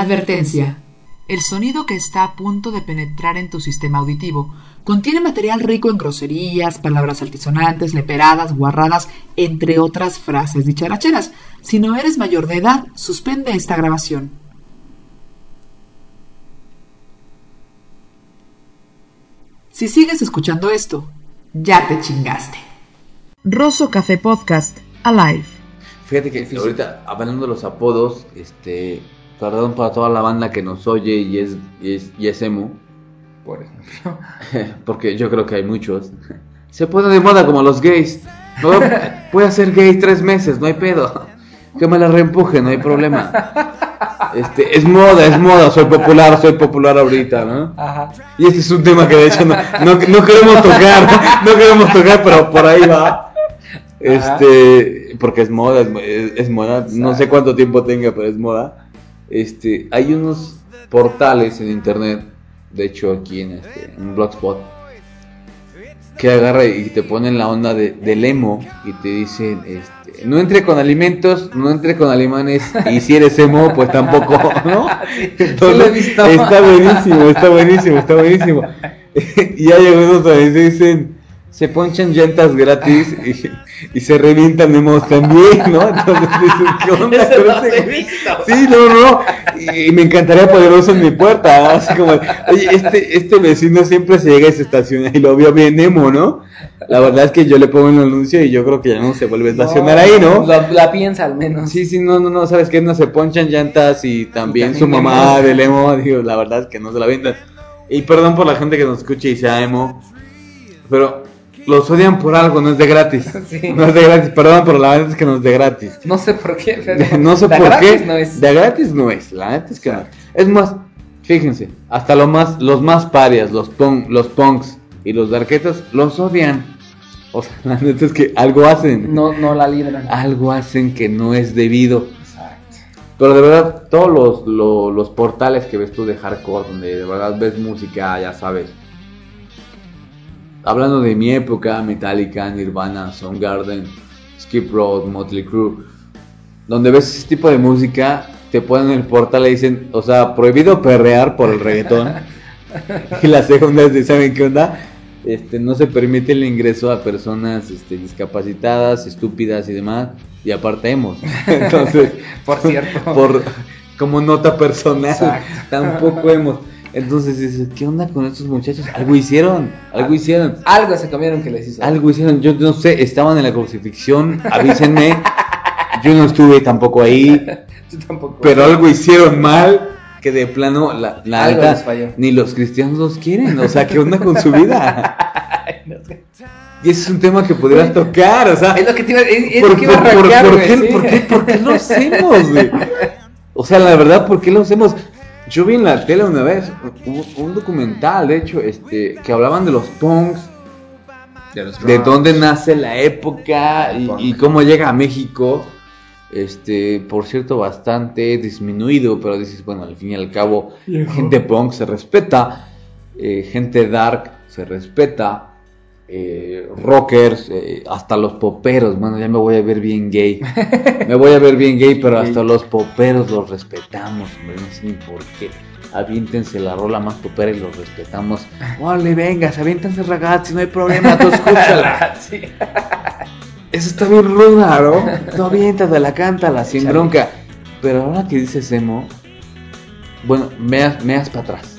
Advertencia. El sonido que está a punto de penetrar en tu sistema auditivo contiene material rico en groserías, palabras altisonantes, leperadas, guarradas, entre otras frases dicharacheras. Si no eres mayor de edad, suspende esta grabación. Si sigues escuchando esto, ya te chingaste. Rosso Café Podcast, Alive. Fíjate que ahorita, hablando de los apodos, este, perdón para toda la banda que nos oye y es, y es, y es emo, Por ejemplo. porque yo creo que hay muchos. Se pone de moda como los gays. No, puede ser gay tres meses, no hay pedo. Que me la reempuje, no hay problema. Este, es moda, es moda, soy popular, soy popular ahorita, ¿no? Ajá. Y este es un tema que de hecho no, no, no queremos tocar, no queremos tocar, pero por ahí va. Este, porque es moda, es, es- es moda, no sé cuánto tiempo tenga, pero es moda. Este, hay unos portales en internet, de hecho aquí en, este, en Blogspot, que agarra y te ponen la onda de, del emo y te dicen, este, no entre con alimentos, no entre con alemanes, y si eres emo, pues tampoco, ¿no? está buenísimo, está buenísimo, está buenísimo. y hay algunos donde dicen, se ponchan llantas gratis y, y se revientan emos también, ¿no? Entonces dices, ¿qué onda Eso no visto. Sí, no, no. Y, y me encantaría poner eso en mi puerta. ¿no? Así como, oye, este, este vecino siempre se llega y se estaciona y lo veo bien emo, ¿no? La verdad es que yo le pongo un anuncio y yo creo que ya no se vuelve a estacionar ahí, ¿no? La, la piensa al menos. Sí, sí, no, no, no, ¿sabes qué? No se ponchan llantas y también, Y su mamá emo. del emo, digo, la verdad es que no se la vendan. Y perdón por la gente que nos escuche y sea emo, pero los odian por algo, no es de gratis. Sí. No es de gratis, perdón, pero la verdad es que no es de gratis. No sé por qué, pero. no sé de por gratis qué. No es. De gratis no es, la neta es que no. Es más, fíjense, hasta lo más, los más parias, los, punk, los punks y los darquetos, los odian. O sea, la neta es que algo hacen. No, no la libran. Algo hacen que no es debido. Exacto. Pero de verdad, todos los, lo- los portales que ves tú de hardcore, donde de verdad ves música, ya sabes. Hablando de mi época, Metallica, Nirvana, Soundgarden, Skip Road, Motley Crue, donde ves ese tipo de música, te ponen el portal y dicen, o sea, prohibido perrear por el reggaetón. y la segunda es ¿saben qué onda? Este, no se permite el ingreso a personas este, discapacitadas, estúpidas y demás, y aparte hemos. Entonces, Por cierto. por como nota personal, Exacto. tampoco hemos. Entonces dices, ¿qué onda con estos muchachos? Algo hicieron, algo hicieron, Algo se comieron que les hizo. algo hicieron. Yo no sé, estaban en la crucifixión, avísenme. Yo no estuve tampoco ahí, Yo tampoco. pero algo hicieron mal que de plano la, Algo falló. ni los cristianos los quieren. O sea, ¿qué onda con su vida? Y ese es un tema que podrías tocar, o sea, Es lo que te iba, es, es ¿Por, lo que iba a por- qué, por qué- por qué lo hacemos, güey? O sea, la verdad, ¿por qué lo hacemos? Yo vi en la tele una vez un, un documental, de hecho, este, que hablaban de los punks, De, los de Bronx. dónde nace la época y cómo llega a México. Este, por cierto, bastante disminuido, pero dices, bueno, al fin y al cabo, gente punk se respeta, eh, gente dark se respeta, eh, rockers, eh, hasta los poperos, bueno, ya me voy a ver bien gay, me voy a ver bien gay, pero hasta los poperos los respetamos, hombre, no sé ni por qué. Aviéntense la rola más popera y los respetamos. Órale, vengas, aviéntense ragazzi, no hay problema, tú escúchala. Sí. Eso está bien ruda, ¿no? No aviéntatela, cántala, sin Chale. bronca. Pero ahora que dices emo, bueno, meas, meas para atrás.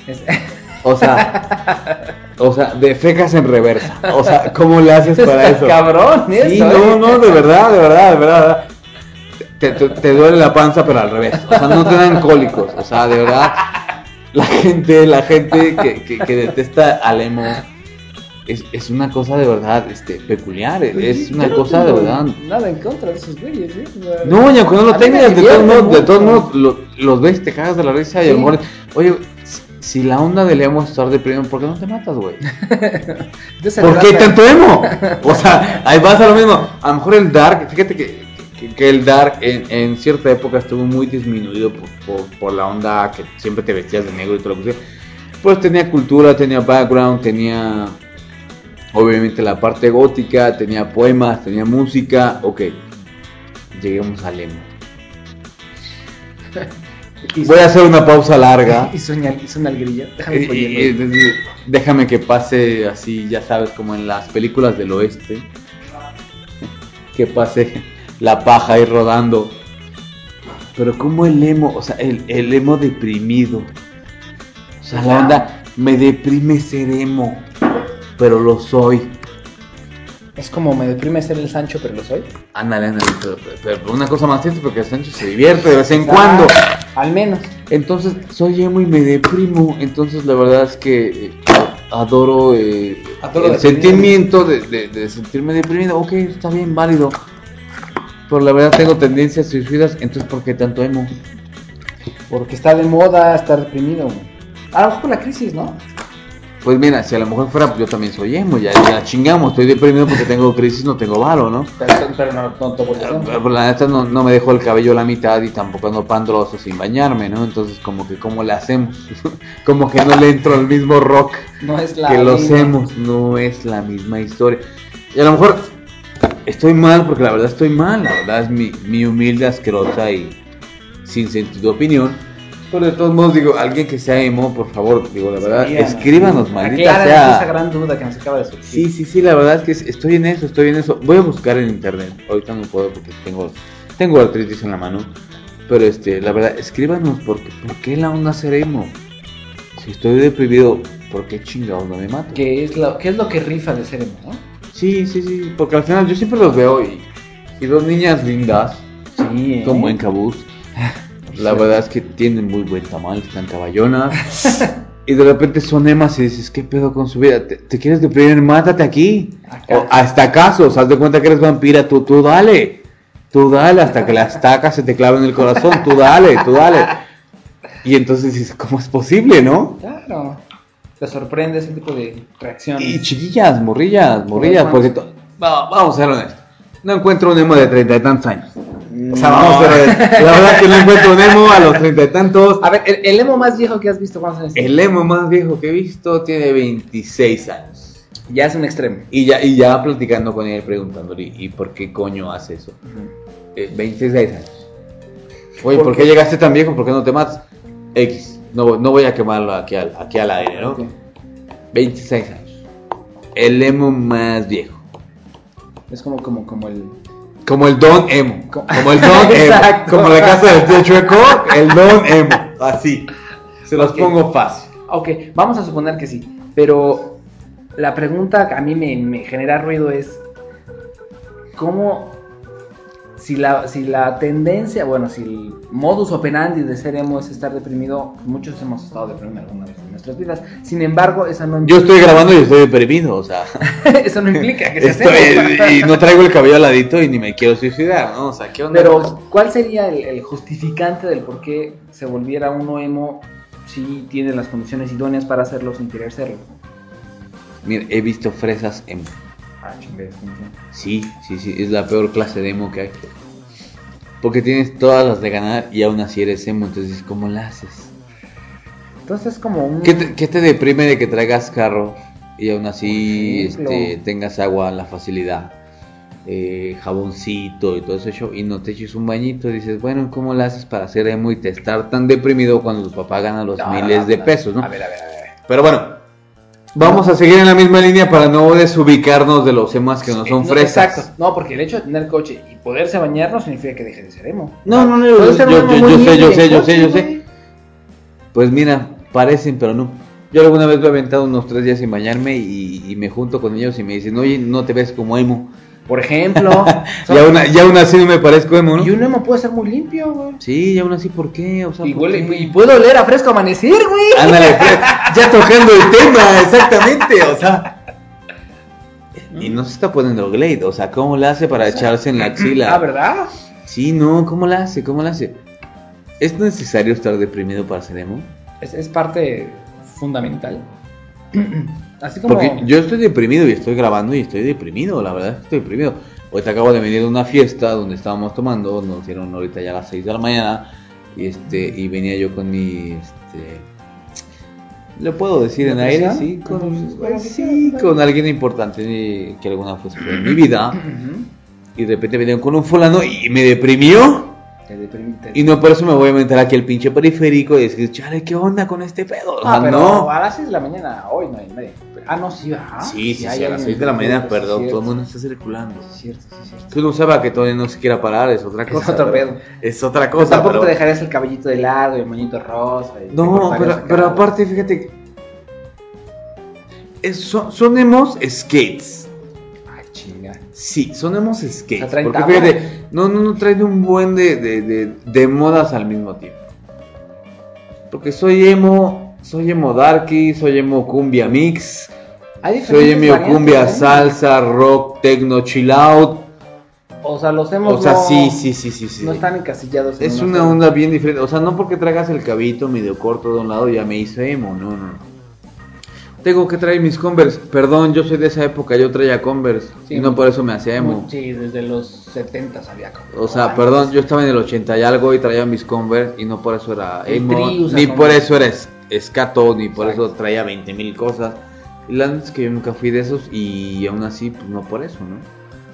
O sea, o sea, de fecas en reversa. O sea, ¿cómo le haces para eso? Cabrón, Sí, eso, no, ¿eh? no, de verdad, de verdad, de verdad. Te, te- te duele la panza, pero al revés. O sea, no te dan cólicos. O sea, de verdad, la gente, la gente que, que, que detesta al emo es, es una cosa de verdad este, peculiar. Es una Yo no cosa de verdad. Nada en contra de esos güeyes, ¿eh? No, no a lo mí me tengas, de todos modos, de todos modos lo- los ves, te cagas de la risa y a lo Sí. mejor, oye, si, la onda de emo es estar deprimido, ¿por qué no te matas, güey? ¿Por qué tanto emo? O sea, ahí vas a lo mismo. A lo mejor el dark, fíjate que, que, que el dark en, en cierta época estuvo muy disminuido por, por, por la onda que siempre te vestías de negro y todo lo que sea. Pues tenía cultura, tenía background, tenía obviamente la parte gótica, tenía poemas, tenía música. Ok, lleguemos al emo. Y Voy a hacer una pausa larga. Y sueña, y suena el grillo. Déjame Y- y- spoilearlo. y- déjame que pase así, ya sabes, como en las películas del oeste. Que pase la paja ahí rodando. Pero como el emo, o sea, el, el emo deprimido. O sea, la onda, me deprime ser emo. Pero lo soy. Es como me deprime ser el Sancho, pero lo soy. Ándale, ándale. Pero, pero- pero una cosa más cierta porque el Sancho se divierte de vez en cuando. Al menos. Entonces, soy emo y me deprimo. Entonces, la verdad es que eh, adoro, eh, Adoro el sentimiento de, de- de sentirme deprimido. Ok, está bien, válido. Pero la verdad tengo tendencias suicidas. Entonces, ¿por qué tanto emo? Porque está de moda estar deprimido. A lo mejor la crisis, ¿no? Pues mira, si a lo mejor fuera, pues yo también soy emo. Ya, ya chingamos, estoy deprimido porque tengo crisis, no tengo varo, ¿no? Pero, no, no Pero, la neta no, no me dejo el cabello a la mitad y tampoco ando pandroso sin bañarme, ¿no? Entonces, como que, ¿cómo le hacemos? como que no le entro al mismo rock. No es la. que lo hacemos, no es la misma historia. Y a lo mejor estoy mal, porque la verdad estoy mal, la verdad es mi, mi humilde, asquerosa y sin sentido opinión. Pero de todos modos, digo, alguien que sea emo, por favor, digo, la verdad, Escríbanos. maldita sea. esa gran duda que nos acaba de surgir. Sí, sí, sí, la verdad es que es- estoy en eso, estoy en eso. Voy a buscar en internet. Ahorita no puedo porque tengo, tengo artritis en la mano. Pero este, la verdad, escríbanos porque, ¿por qué la onda ser emo? Si estoy deprimido, ¿por qué chingados no me mato? ¿Qué es, lo, ¿Qué es lo que rifa de ser emo, no? Sí, sí, sí, porque al final yo siempre los veo y, y dos niñas lindas, Sí, ¿eh? con buen cabuz. La verdad es que tienen muy buen tamal, están caballonas. y de repente son emas y dices, ¿qué pedo con su vida? ¿Te, te quieres deprimir? Mátate aquí. Acá. O hasta acaso, haz de cuenta que eres vampira, tú, tú dale. Tú dale hasta que la estaca se te clave en el corazón. Tú dale, tú dale. Y entonces dices, ¿cómo es posible, no? Claro. Te sorprende ese tipo de reacciones. Y chiquillas, morrillas, morrillas, ¿Cómo porque vamos a ser honestos. No encuentro un emo de treinta y tantos años. O sea, No. vamos a ver. La verdad que no encuentro un emo a los treinta y tantos. A ver, el, el emo más viejo que has visto, ¿cuántos años? El emo más viejo que he visto tiene 26 años. Ya es un extremo. Y ya, y ya platicando con él, preguntándole, ¿y por qué coño hace eso? Eh, 26 años. Oye, ¿Por ¿por, qué? qué llegaste tan viejo? ¿Por qué no te matas? X. No, no voy a quemarlo aquí al, aquí al aire, ¿no? Ok. 26 años. El emo más viejo. Es como, como, como el... Como el Don Emo. Co- Como el Don Emo. Como la casa del Chueco, el Don Emo. Así. Se los pongo fácil. Ok, vamos a suponer que sí. Pero la pregunta que a mí me, me genera ruido es... ¿Cómo... Si la, si la tendencia, bueno, si el modus operandi de ser emo es estar deprimido, muchos hemos estado deprimidos alguna vez en nuestras vidas. Sin embargo, eso no Yo estoy grabando y estoy deprimido, o sea. eso no implica que seas Estoy, y no traigo el cabello aladito y ni me quiero suicidar, ¿no? O sea, ¿qué onda? Pero, ¿cuál sería el, el justificante del por qué se volviera uno emo si tiene las condiciones idóneas para hacerlo sin querer serlo? Mira, he visto fresas emo. Ah, Sí, sí, sí, es la peor clase de emo que hay. Porque tienes todas las de ganar y aún así eres emo, entonces ¿cómo la haces? Entonces es como un... ¿Qué te, qué te deprime de que traigas carro y aún así este, tengas agua, la facilidad, eh, jaboncito y todo eso show, y no te eches un bañito? Dices, bueno, ¿cómo la haces para ser emo y te estar tan deprimido cuando tu papá gana los No, miles no, de pesos, no? A ver, a ver, a ver. Pero bueno, vamos a seguir en la misma línea para no desubicarnos de los emas que no son fresas. Exacto. No, porque el hecho de tener coche y poderse bañar no significa que deje de ser emo. No, no, no, yo, yo- yo- yo sé, yo sé, yo sé, yo sé. Pues mira, parecen, pero no. Yo alguna vez me he aventado unos tres días sin bañarme y, y me junto con ellos y me dicen, oye, no te ves como emo. Por ejemplo. Y aún, y aún así no me parezco emo, ¿no? Y un emo puede ser muy limpio, güey. Sí, y aún así, ¿por qué? O sea, Y, ¿por huele- qué? y puede oler a fresco amanecer, güey. Ándale, pues, ya tocando el tema, exactamente, o sea. Y no se está poniendo Glade, o sea, ¿cómo le hace para echarse en la axila? Ah, ¿verdad? Sí, no, ¿cómo la hace? ¿Cómo la hace? ¿Es necesario estar deprimido para ser emo? Es, es parte fundamental. Así como. Porque yo estoy deprimido y estoy grabando y estoy deprimido, la verdad es que estoy deprimido. Ahorita acabo de venir de una fiesta donde estábamos tomando, nos dieron ahorita ya a las 6 de la mañana y este y venía yo con mi este ¿Le puedo decir en aire? Sí, con, Pues, sí, con alguien importante que alguna vez fue en mi vida y de repente vinieron con un fulano y me deprimió. Te Y no por eso me voy a meter aquí el pinche periférico y decir, chale, ¿qué onda con este pedo? O Ah, pero no. a las 6 de la mañana hoy no hay nadie. Ah, no, sí, ajá. Sí, sí, sí, a las alguien 6 de la mañana, perdón, es todo el mundo está circulando. sí, Es cierto, sí, es cierto. Que uno sepa que todavía no se quiera parar, es otra Es cosa. otro pero- pedo. Es otra Pero cosa. tampoco pero- te dejarías el cabellito de lado y el moñito rosa. No, pero, pero aparte, fíjate. es- son, son emos skates. Ay, chinga. Sí, son emos skates. O sea, traen porque tabla. fíjate, no, no, no traen un buen de, de, de, de modas al mismo tiempo. Porque soy emo, soy emo darky, soy emo cumbia mix, soy emo cumbia salsa, rock, techno, chill out. O sea, los hemos O sea, no, sí, sí, sí, sí, sí. no están encasillados. en Es una onda bien diferente. O sea, no porque traigas el cabito medio corto de un lado ya me hice emo. No, no. Tengo que traer mis Converse. Perdón, yo soy de esa época. Yo traía Converse. Sí, y no por eso me hacía emo. Sí, desde los 70 había como- O sea, perdón, yo estaba en el 80 y algo y traía mis Converse. Y no por eso era emo. Ni por Converse. eso era es-. Ni por Exacto. eso traía 20 mil cosas. Y la neta es que yo nunca fui de esos. Y aún así, pues no por eso, ¿no?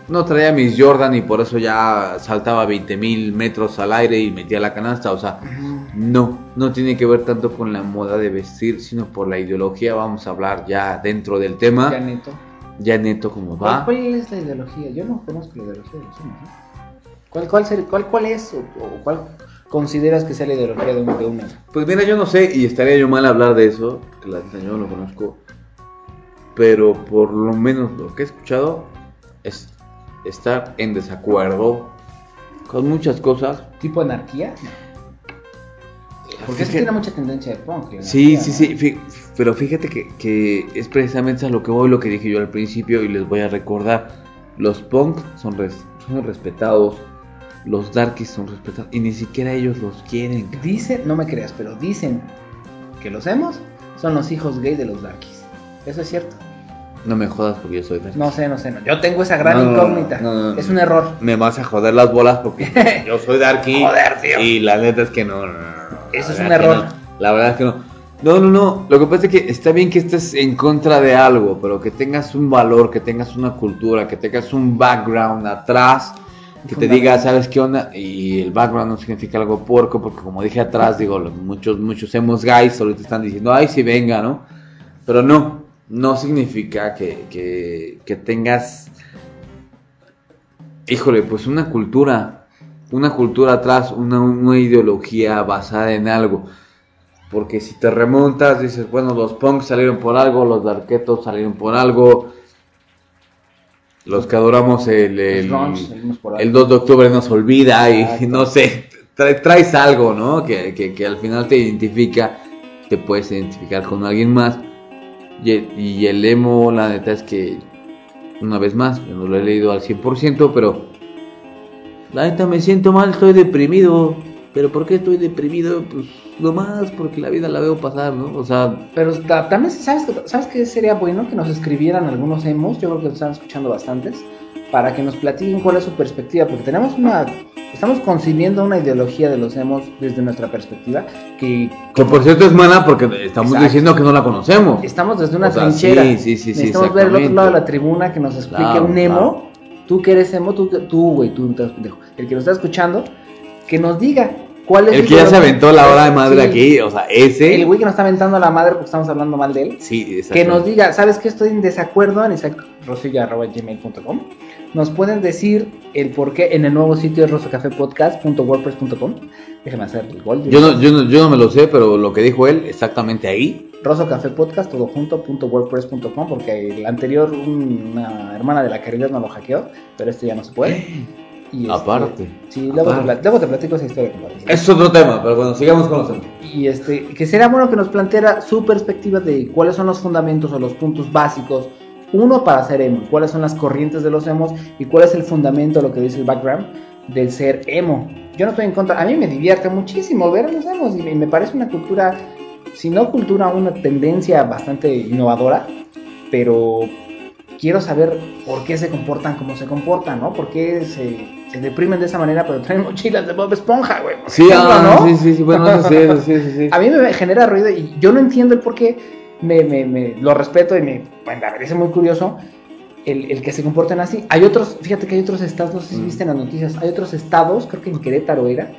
No traía mis Jordan y por eso ya saltaba 20 mil metros al aire y metía la canasta. O sea, no, no tiene que ver tanto con la moda de vestir, sino por la ideología. Vamos a hablar ya dentro del tema, Ya ya, neto. neto como ¿Cuál, va. cuál es la ideología? Yo no conozco la ideología de los humos. ¿eh? ¿Cuál, cuál, cuál, cuál es o, o cuál consideras que sea la ideología de un, de un? Pues mira, yo no sé y estaría yo mal hablar de eso, que la yo no lo conozco, pero por lo menos lo que he escuchado es estar en desacuerdo con muchas cosas. ¿Tipo anarquía? Porque eso Fíjate- tiene mucha tendencia de punk. Sí, anarquía, sí, ¿no? sí, fi- pero fíjate que, que es precisamente a lo que voy, lo que dije yo al principio y les voy a recordar. Los punk son, res- son respetados, los darkies son respetados y ni siquiera ellos los quieren. cabrón. Dicen, no me creas, pero dicen que los emos son los hijos gay de los darkies. ¿Eso es cierto? No me jodas porque yo soy darky. No sé, no sé. No. Yo tengo esa gran No, incógnita. no. Es un error. Me vas a joder las bolas porque yo soy darky. Joder, tío. Y la neta es que no, Eso es un error. no. La verdad es que no. No, no, no. Lo que pasa es que está bien que estés en contra de algo, pero que tengas un valor, que tengas una cultura, que tengas un background atrás, que te fundamento. diga, ¿sabes qué onda? Y el background no significa algo puerco, porque como dije atrás, digo, muchos, muchos hemos guys ahorita están diciendo, ay, sí, venga, ¿no? Pero no, no significa que, que, que tengas, híjole, pues una cultura, una cultura atrás, una, una ideología basada en algo. Porque si te remontas, dices, bueno, los punks salieron por algo, los darketos salieron por algo, los que adoramos el, el, el 2 de octubre nos olvida y no sé, tra- traes algo, ¿no? Que, que, que al final te identifica, te puedes identificar con alguien más. Y el, y el emo, la neta es que, una vez más, yo no lo he leído al 100%, pero la neta me siento mal, estoy deprimido. ¿Pero por qué estoy deprimido? Pues nomás porque la vida la veo pasar, ¿no? O sea, Pero ta- también, ¿sabes, ¿sabes qué sería bueno? Que nos escribieran algunos emos, yo creo que nos están escuchando bastantes, para que nos platiquen cuál es su perspectiva, porque tenemos una, estamos concibiendo una ideología de los emos desde nuestra perspectiva, que que por cierto es mala porque estamos Exacto. diciendo que no la conocemos. estamos desde una O sea, trinchera. sí, sí, sí, sí, Necesitamos ver el otro lado de la tribuna que nos explique Claro, un emo. claro. Tú que eres emo, tú, tú güey, tú pendejo. El que nos está escuchando, que nos diga cuál es El su que ya se aventó la hora de madre Sí, aquí, o sea, ese. El güey que nos está aventando la madre porque estamos hablando mal de él. Sí, exacto. Que nos diga, ¿sabes qué? Estoy en desacuerdo en isaac.rosilla.gmail.com Nos pueden decir el por qué en el nuevo sitio de rosocafepodcast.wordpress.com Déjeme hacer el gol. Yo no, yo, no, yo no me lo sé, pero lo que dijo él, exactamente ahí. Rosocafepodcast, todo junto, punto wordpress.com Porque el anterior, una hermana de la caridad no lo hackeó, pero este ya no se puede. Y este, Aparte. Sí, luego, Te, Aparte. plat- luego te platico esa historia. compadre. Es otro tema, pero bueno, sigamos con los temas. Y este, que sería bueno que nos planteara su perspectiva de cuáles son los fundamentos o los puntos básicos. Uno, para ser emo, cuáles son las corrientes de los emos y cuál es el fundamento, lo que dice el background, del ser emo. Yo no estoy en contra, a mí me divierte muchísimo ver a los emos y me, me parece una cultura, si no cultura, una tendencia bastante innovadora, pero quiero saber por qué se comportan como se comportan, ¿no? Por qué se, se deprimen de esa manera, pero traen mochilas de Bob Esponja, güey. Sí, ejemplo, ah, ¿no? sí, sí, sí, bueno, eso sí, eso sí, eso sí. A mí me genera ruido y yo no entiendo el por qué. Me, me- me- lo respeto y me, bueno, me parece muy curioso. el, el que se comporten así. Hay otros, fíjate que hay otros estados, no sé si Mm. viste en las noticias, hay otros estados, creo que en Querétaro era,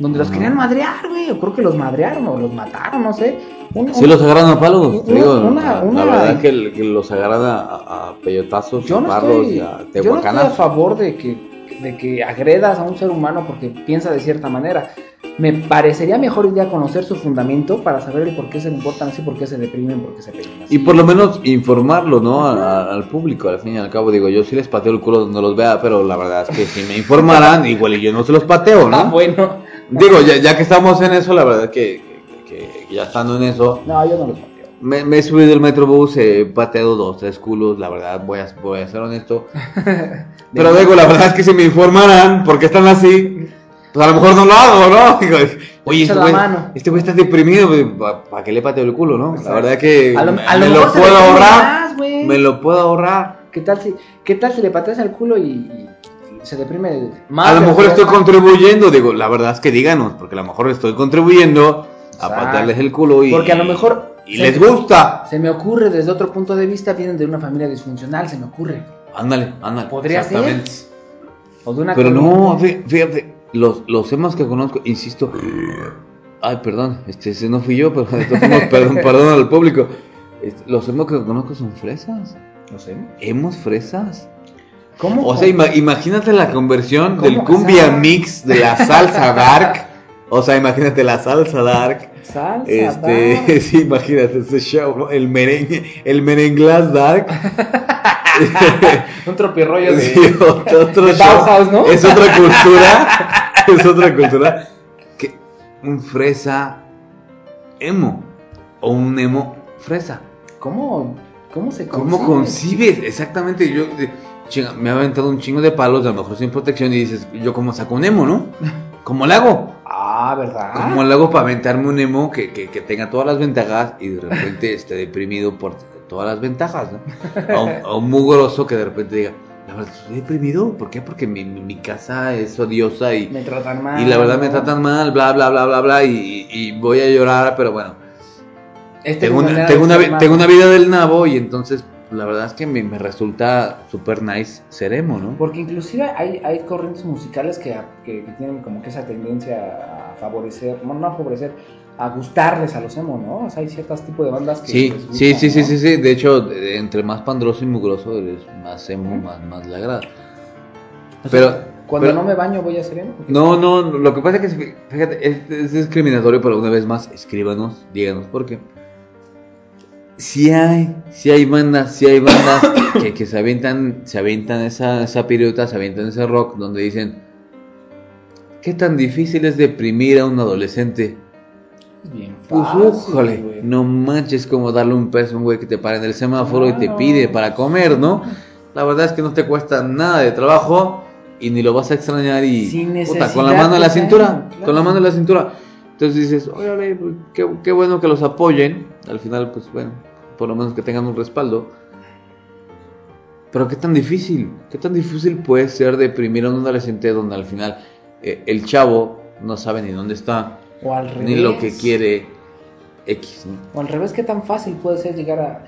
donde los Ajá. querían madrear, güey, o creo que los madrearon o los mataron, no sé. Un- Sí los agarran a palos, Una- digo, una- la- una- la verdad que, el- que los agarran a, a- a peyotazos, yo a estoy, a yo no estoy a favor de que, de que agredas a un ser humano porque piensa de cierta manera. Me parecería mejor ir a conocer su fundamento para saber el por qué se comportan así, por qué se deprimen, por qué se pelean así. Y por lo menos informarlo, ¿no? A- al público, al fin y al cabo, digo, yo sí les pateo el culo donde los vea, pero la verdad es que si me informaran, igual y yo no se los pateo, ¿no? Ah, bueno. Digo, ya, ya que estamos en eso, la verdad que, que- que ya estando en eso, No, yo no los pateo. me, me he subido el metrobús, he pateado dos, tres culos, la verdad, voy a, voy a ser honesto. Pero digo, la verdad es que si me informaran por qué están así, pues a lo mejor no lo hago, ¿no? Digo, oye, este la güey, este güey está deprimido, ¿para qué le pateo el culo, no? La verdad que A lo, me, a lo me lo puedo ahorrar, más, me lo puedo ahorrar. ¿Qué tal si, qué tal si le pateas al culo y, y se deprime más? A lo mejor estoy contribuyendo, digo, la verdad es que díganos, porque a lo mejor estoy contribuyendo a Exacto. patearles el culo y, Porque a lo mejor y les gusta. Se me ocurre desde otro punto de vista, vienen de una familia disfuncional, se me ocurre. Ándale, ándale. Podría ser. O de una Pero no, corriente. fí- fíjate, los, los temas que conozco, insisto. Ay, perdón, este ese no fui yo, pero perdón, perdón al público. Este, los emos que conozco son fresas. No sé. Hemos fresas. ¿Cómo? O sea, ima- imagínate la conversión ¿Cómo? del cumbia mix de la salsa dark. O sea, imagínate la salsa dark. Salsa, Este, va. sí, imagínate ese show, ¿no? El merengue, el merenglás dark. Un tropirrollo de... Sí, otro, otro de show. Bauhaus, ¿no? Es otra cultura. es otra cultura. Que un fresa emo. O un emo fresa. ¿Cómo, ¿Cómo se ¿Cómo concibe? concibes? Exactamente, yo chinga, me ha aventado un chingo de palos, a lo mejor sin protección, y dices, yo como saco un emo, ¿no? ¿Cómo le hago? Ah, ¿verdad? ¿Cómo le hago para aventarme un emo que, que, que tenga todas las ventajas y de repente esté deprimido por todas las ventajas, ¿no? A un, a un mugroso que de repente diga, la verdad, estoy deprimido, ¿por qué? Porque mi, mi- mi casa es odiosa y, Me tratan mal. y la verdad me tratan mal, bla, bla, bla, bla, bla, y, y voy a llorar, pero bueno, Este tengo una, tengo, una, tengo una vida del nabo y entonces la verdad es que me, me resulta super nice ser emo, ¿no? Porque inclusive hay, hay corrientes musicales que, que, que tienen como que esa tendencia a favorecer, bueno, no a favorecer, a gustarles a los emo, ¿no? O sea, hay ciertos tipos de bandas que Sí, sí, sí, sí, ¿no? sí, sí, de hecho, entre más pandroso y mugroso eres más emo, más, más le agrada. O sea, Pero, Cuando pero- no me baño voy a ser emo. No, no, lo que pasa es que, fíjate, es, es discriminatorio, pero una vez más, escríbanos, díganos por qué. Si hay, si hay bandas, si hay bandas que, que se avientan, se avientan esa, esa pirueta, se avientan ese rock donde dicen, ¿qué tan difícil es deprimir a un adolescente? Es bien Pues, güey. no manches como darle un peso a un güey que te para en el semáforo y te pide para comer, ¿no? La verdad es que no te cuesta nada de trabajo y ni lo vas a extrañar y Sin puta, con la mano en la cintura, claro. con la mano en la cintura. Entonces dices, pues, qué, qué bueno que los apoyen. Al final, pues bueno, por lo menos que tengan un respaldo. Pero qué tan difícil, qué tan difícil puede ser deprimir a un adolescente donde al final eh, el chavo no sabe ni dónde está, O al revés. ni lo que quiere X, ¿no? O al revés, ¿qué tan fácil puede ser llegar a...?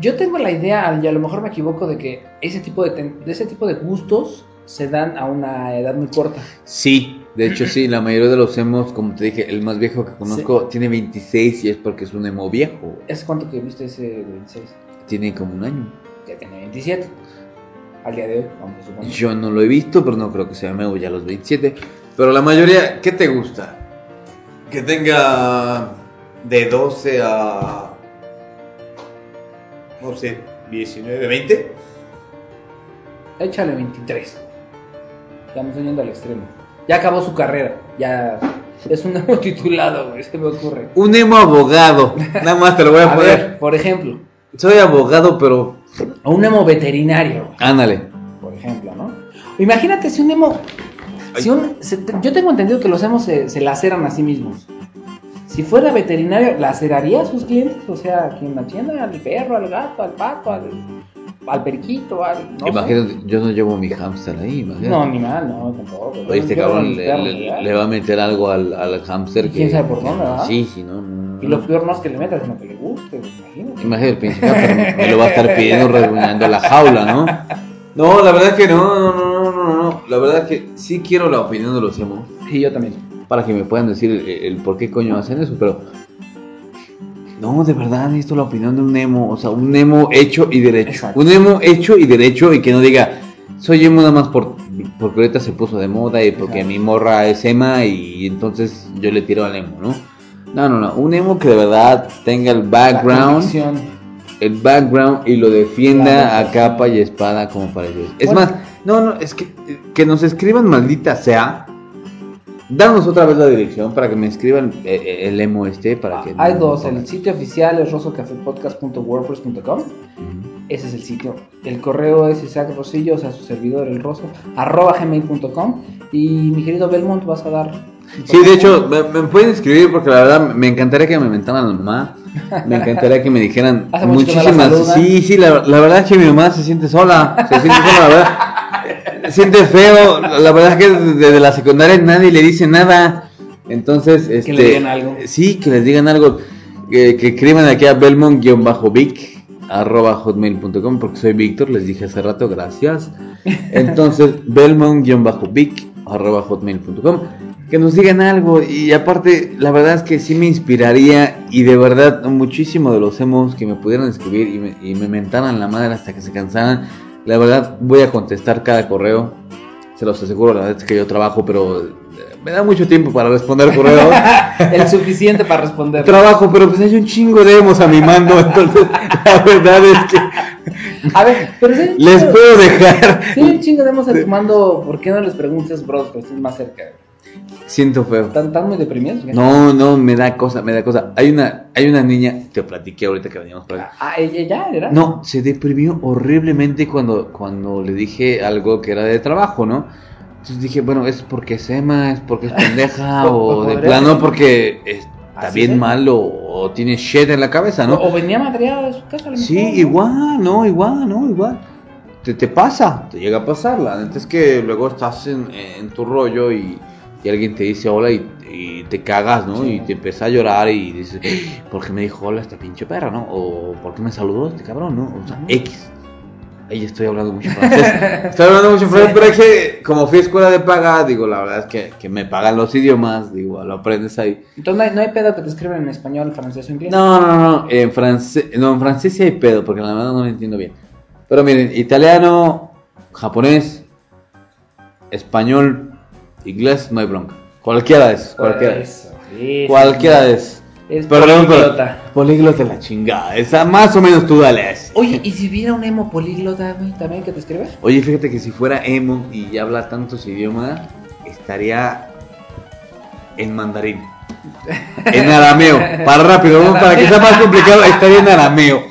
Yo tengo la idea, y a lo mejor me equivoco, de que ese tipo de, ten- de ese tipo de gustos se dan a una edad muy corta. Sí, de hecho sí, la mayoría de los emos, como te dije, el más viejo que conozco tiene 26 y es porque es un emo viejo. ¿Es cuánto que viste ese de 26? Tiene como un año. Ya tiene 27. Al día de hoy, vamos a suponer. Yo no lo he visto, pero no creo que sea emo ya a los 27. Pero la mayoría, ¿qué te gusta? Que tenga de 12 a... No sé, 19, 20. Échale 23. Ya me estoy yendo al extremo. Ya acabó su carrera. Ya es un nuevo titulado, güey. Se me ocurre. Un emo abogado. Nada más te lo voy a, A poner. ver, por ejemplo. Soy abogado, pero... O un emo veterinario, Ándale. por ejemplo, ¿no? Imagínate si un emo. Si un, se- yo tengo entendido que los emos se, se laceran a sí mismos. Si fuera veterinario, ¿laceraría a sus clientes? O sea, a quien atienda, al perro, al gato, al pato, al, al periquito, al. No sé. imagínate, yo no llevo mi hámster ahí, imagínate. No, ni mal, no, tampoco. Oye, este no cabrón le, perros, le- ¿verdad? le va a meter algo al, al hámster ¿Y quién sabe por dónde, verdad? Sí, sí, no. Y lo peor no es que le metas, sino que le guste, imagínate. Imagínate, el pinche Casper me lo va a estar pidiendo reuniendo la jaula, ¿no? No, la verdad es que no, no, no, no, no, no. La verdad es que sí quiero la opinión de los emos Sí, yo también. para que me puedan decir el, el por qué coño hacen eso, pero no, de verdad necesito la opinión de un emo, o sea, un emo hecho y derecho. Exacto. Un emo hecho y derecho y que no diga, soy emo nada más por, porque ahorita se puso de moda y porque Exacto. mi morra es ema y entonces yo le tiro al emo, ¿no? No, no, no, un emo que de verdad tenga el background, el background y lo defienda a capa y espada como parece. Es Bueno. más, no, no, es que que nos escriban maldita sea. Danos otra vez la dirección para que me escriban eh, eh, el emo este para que Hay no- dos, el sitio oficial es rosocafepodcast.wordpress.com Ujú. Ese es el sitio. El correo es Isaac Rosillo, o sea, su servidor, el roso, arroba gmail.com. Y mi querido Belmont, vas a dar. Sí, de hecho, me, me pueden escribir porque la verdad me encantaría que me mentaran la mamá. Me encantaría que me dijeran muchísimas. Sí, sí, la, la verdad es que mi mamá se siente sola. Se siente sola, la verdad. Siente feo. La verdad es que desde la secundaria nadie le dice nada. Entonces, este. Que le digan algo. Sí, que les digan algo. Que, que escriban aquí a belmont-vic arroba hotmail.com porque soy Víctor, les dije hace rato, gracias. Entonces, belmont-vic arroba hotmail.com que nos digan algo y aparte la verdad es que sí me inspiraría y de verdad muchísimo de los emos que me pudieran escribir y me, y me mentaran la madre hasta que se cansaran la verdad voy a contestar cada correo se los aseguro la verdad es que yo trabajo pero eh, me da mucho tiempo para responder correos El suficiente para responder. trabajo pero pues hay un chingo de emos a mi mando entonces la verdad es que A ver, pero si les puedo dejar si hay un chingo de hemos tomando, ¿por qué no les preguntes, bros? Estás más cerca. Siento feo ¿Están, están muy deprimidos? qué? no no me da cosa me da cosa hay una hay una niña te platiqué ahorita que veníamos por acá Ah, ella ya era. No, se deprimió horriblemente cuando, cuando le dije algo que era de trabajo, ¿no? Entonces dije, bueno, es porque es ema, es porque es pendeja, O- o de plano porque está Así bien es. mal o, o tiene shit en la cabeza, ¿no? O, o venía madreada de su casa. a Sí, mejor, igual, no, igual, no, igual. Te, te pasa, te llega a pasar. La neta es que luego estás en, en tu rollo y, y alguien te dice hola y, y te cagas, ¿no? Sí. Y te empieza a llorar y dices, "Ah, ¿por qué me dijo hola esta pinche perra, no? O ¿por qué me saludó este cabrón, no? O sea. X. Ahí estoy hablando mucho francés. estoy hablando mucho francés, pero es que como fui a escuela de paga, digo, la verdad es que, que me pagan los idiomas, digo, lo aprendes ahí. Entonces no hay, no hay pedo que te escriban en español, francés o inglés. No, no, no, en francés, no, en francés sí hay pedo, porque la verdad no lo entiendo bien. Pero miren, italiano, japonés, español, inglés, no hay bronca. Cualquiera de esos, cualquiera. Eso, eso. Cualquiera de esos. Es Perdón, pero políglota. políglota la chingada. Esa más o menos tú dale. Oye, ¿y si hubiera un emo políglota, güey, también que te escribe? Oye, fíjate que si fuera emo y habla tantos idiomas, estaría en mandarín. En arameo. Para rápido, vamos, para que sea más complicado, estaría en arameo.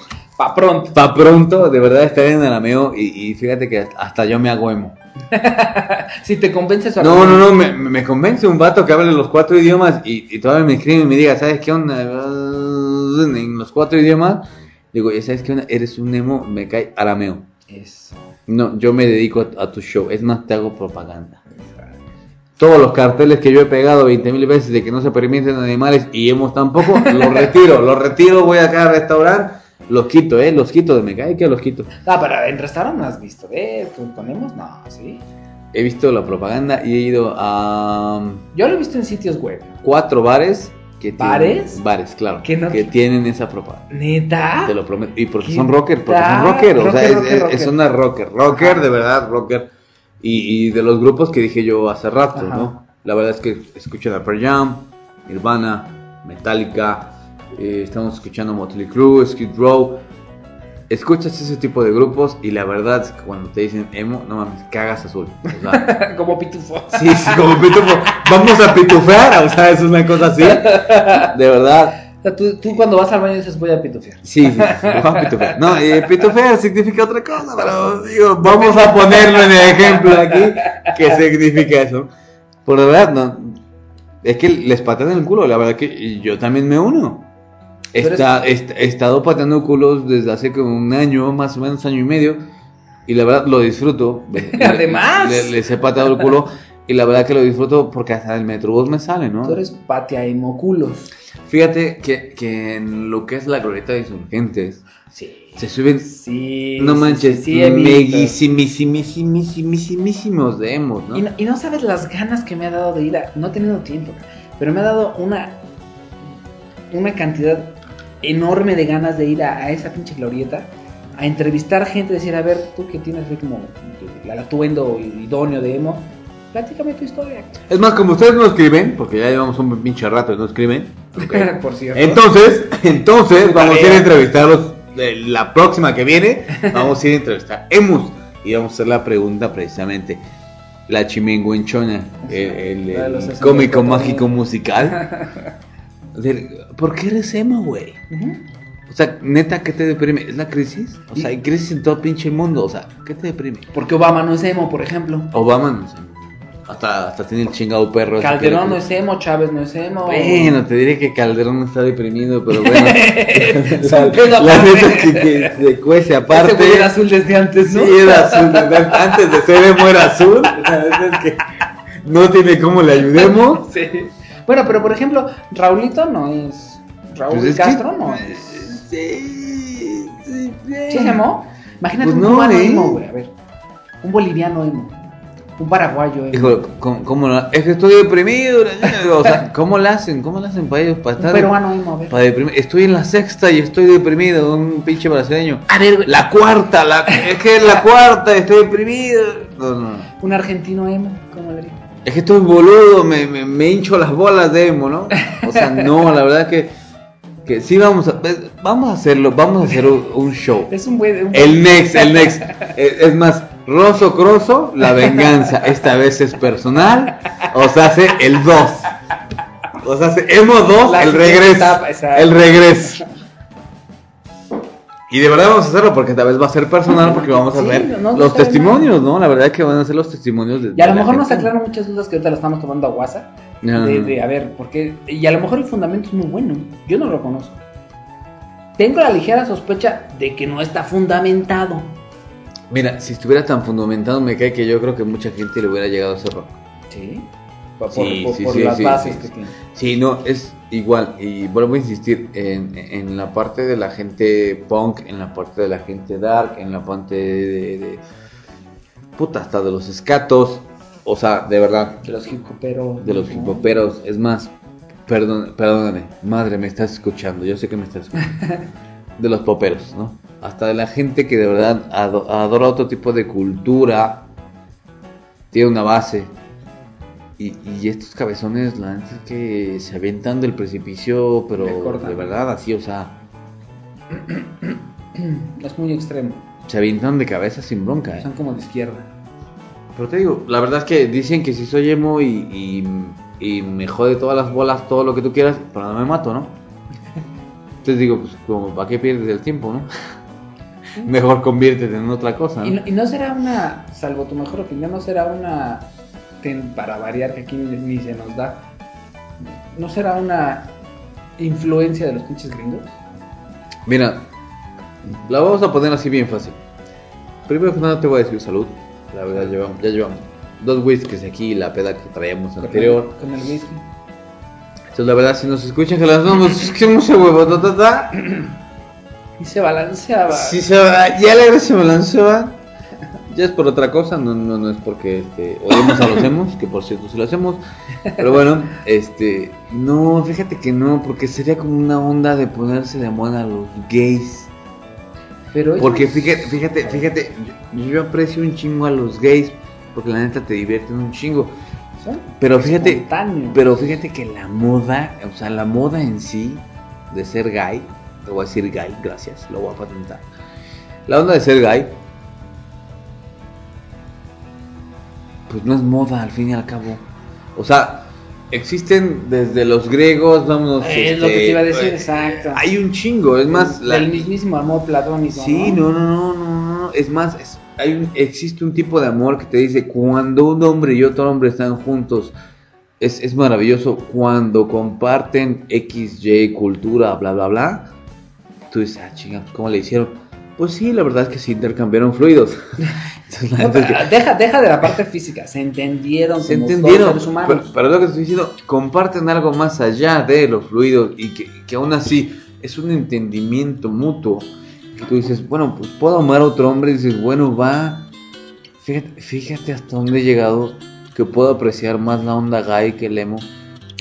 Pa' pronto. Pa' pronto, de verdad estaría en arameo y, y fíjate que hasta yo me hago emo. Si te convences a No, no, no, me, me convence un vato que hable los cuatro idiomas y, y todavía me escribe y me diga, ¿sabes qué onda? En los cuatro idiomas, digo, ¿sabes qué onda? Eres un emo, me cae arameo. Eso. No, yo me dedico a, a tu show, es más, te hago propaganda. Todos los carteles que yo he pegado 20 mil veces de que no se permiten animales y hemos tampoco, los retiro, los retiro, voy acá al restaurante, los quito, eh, los quito de me cae que los quito. Ah, pero en restaurante no has visto esto, ponemos, no, sí. He visto la propaganda y he ido a um, Yo lo he visto en sitios web. cuatro bares que tienen- ¿Bares? bares, claro, Que no- que tienen esa propaganda. ¿Neta? Te lo prometo. Y porque ¿Qué son rocker, porque son rocker, o sea, es, rocker, es- rocker. es una rocker, rocker, Ajá. de verdad, rocker. Y, y de los grupos que dije yo hace rato, Ajá. ¿no? La verdad es que escuchan a Pearl Jam, Nirvana, Metallica, eh, estamos escuchando Motley Crue, Skid Row. Escuchas ese tipo de grupos y la verdad es que cuando te dicen emo, no mames, cagas azul. O sea, Como pitufo. sí, sí, como pitufo. Vamos a pitufear, o sea, es una cosa así. De verdad, O sea, tú, tú cuando vas al baño dices voy a pitufear. Sí, sí, sí, vamos a pitufear. No, eh, pitufear significa otra cosa, pero digo, vamos a ponerlo en el ejemplo aquí, que significa eso. Por la verdad, no, es que les patean el culo, la verdad que yo también me uno. Está, est- he estado pateando culos desde hace como un año, más o menos año y medio, y la verdad lo disfruto. Le- Además. le- les he pateado el culo, Y la verdad que lo disfruto porque hasta el Metrobús me sale, ¿no? Tú eres patia hemoculos. Fíjate que, que en lo que es la glorieta de insurgentes, Sí. se suben, Sí. no manches, sí, meguisimísimísimísimos de emos, ¿no? Y, no, y no sabes las ganas que me ha dado de ir a. No he tenido tiempo, pero me ha dado una. Una cantidad enorme de ganas de ir a, a esa pinche glorieta. A entrevistar gente, decir, a ver, tú que tienes como el atuendo idóneo de emo, platícame tu historia. Es más, como ustedes no escriben, porque ya llevamos un pinche rato y no escriben. Por cierto. Entonces, entonces vamos a ir a entrevistarlos de la próxima que viene. Vamos a ir a entrevistar Emus y vamos a hacer la pregunta precisamente. La chimenguenchona, el, el- el 64 cómico mágico musical. Del- ¿Por qué eres emo, güey? Ujú. O sea, neta, ¿qué te deprime? ¿Es la crisis? O sea, hay crisis en todo pinche mundo. O sea, ¿qué te deprime? Porque Obama no es emo, por ejemplo. Obama, no sé. Hasta, hasta tiene el chingado perro. Calderón no es emo, Chávez no es emo. Bueno, te diré que Calderón está deprimido, pero bueno. Es la aparte. neta es que, que se cuece aparte. Ese güey era azul desde antes, Sí, ¿no? era azul. Antes de ser emo era azul. La neta es que no tiene cómo le ayudemos. Sí. Bueno, pero por ejemplo, Raulito no es. Raúl Pues es que- Castro no es. Sí, sí, ¿Sí es emo? Imagínate Pues un no, cubano ¿eh? emo, güey. A ver. Un boliviano emo. Un paraguayo emo. Hijo, ¿cómo, cómo lo- Es que estoy deprimido. O sea, ¿cómo le hacen? ¿Cómo le hacen para ellos? Para un estar. peruano emo, a ver. Para deprimir. Estoy en la sexta y estoy deprimido. Un pinche brasileño. A ver, güey. La cuarta, la, es que es la cuarta, estoy deprimido. No, no. Un argentino emo, ¿cómo le digo? Es que estoy boludo, me, me, me hincho las bolas de emo, ¿no? O sea, no, la verdad que, que sí vamos a, vamos a hacerlo, vamos a hacer un, un show. Es un buen. un- El next, el next. Es, es más, Rosso Crosso, la venganza. Esta vez es personal, o sea, hace el 2. O sea, hace emo 2, La el regreso. El regreso. Y de verdad vamos a hacerlo porque esta vez va a ser personal porque vamos a Sí, ver no, no los testimonios, ¿no? La verdad es que van a ser los testimonios de Y a lo mejor nos aclaran muchas dudas que ahorita lo estamos tomando a WhatsApp. No, de, a ver, porque. Y a lo mejor el fundamento es muy bueno. Yo no lo conozco. Tengo la ligera sospecha de que no está fundamentado. Mira, si estuviera tan fundamentado, me cae que yo creo que mucha gente le hubiera llegado a ese rock. Sí. Por, Sí, por- sí, por sí, las sí, bases sí, que tiene. Sí, no, es igual. Y vuelvo a insistir en, en la parte de la gente punk, en la parte de la gente dark, en la parte de. de- de- puta, hasta de los escatos. O sea, de verdad, De los hip hoperos. de los ¿no? hip hoperos. Es más, perdón, perdóname, madre, me estás escuchando. Yo sé que me estás escuchando. De los poperos, ¿no? Hasta de la gente que de verdad ado- adora otro tipo de cultura, tiene una base. Y, y estos cabezones, la neta es que se avientan del precipicio, pero de verdad, así, o sea, Es muy extremo. se avientan de cabeza sin bronca, ¿eh? Son como de izquierda. Pero te digo, la verdad es que dicen que si soy emo y, y, y me jode todas las bolas, todo lo que tú quieras, pero no me mato, ¿no? Entonces digo, pues como, ¿para qué pierdes el tiempo, no? Mejor conviértete en otra cosa, Y no, y no será una, salvo tu mejor opinión, no será una, para variar que aquí ni, se nos da, no será una influencia de los pinches gringos. Mira, la vamos a poner así bien fácil. Primero que nada te voy a decir salud. La verdad, llevamos, ya llevamos dos whiskies aquí y la peda que traíamos Con anterior. el- Con el whisky. Entonces, la verdad, si nos escuchan que las vamos, es que mucho huevo, ta, ta, ta. Y se balanceaba. Si se ya la lanzó, va. Ya es por otra cosa, no, no, no es porque este, odiemos a los hemos, que por cierto sí lo hacemos. Pero bueno, este, no, fíjate que no, porque sería como una onda de ponerse de moda a los gays. Pero ellos- Porque fíjate, fíjate, fíjate, yo, yo aprecio un chingo a los gays, porque la neta te divierten un chingo. Pero fíjate, pero fíjate que la moda, o sea, la moda en sí de ser gay, te voy a decir gay, gracias, lo voy a patentar. La onda de ser gay, pues no es moda al fin y al cabo. O sea, existen desde los griegos, vamos. Es lo que te iba a decir, exacto. Hay un chingo, es más, la- El mismísimo amor platónico. Sí, no, no, no, no, no. Es más, es- hay un- existe un tipo de amor que te dice cuando un hombre y otro hombre están juntos. Es, es maravilloso cuando comparten X, Y, cultura, bla, bla, bla. Tú dices, ah, chinga, pues, ¿cómo le hicieron? Pues sí, la verdad es que sí intercambiaron fluidos. Entonces, No, que- deja, deja de la parte física, se entendieron. se como entendieron. seres humanos. Pero, pero lo que estoy diciendo, comparten algo más allá de los fluidos y que, que aún así es un entendimiento mutuo. Que tú dices, bueno, pues puedo amar a otro hombre y dices, bueno, va. Fíjate, fíjate hasta dónde he llegado que puedo apreciar más la onda gay que el emo.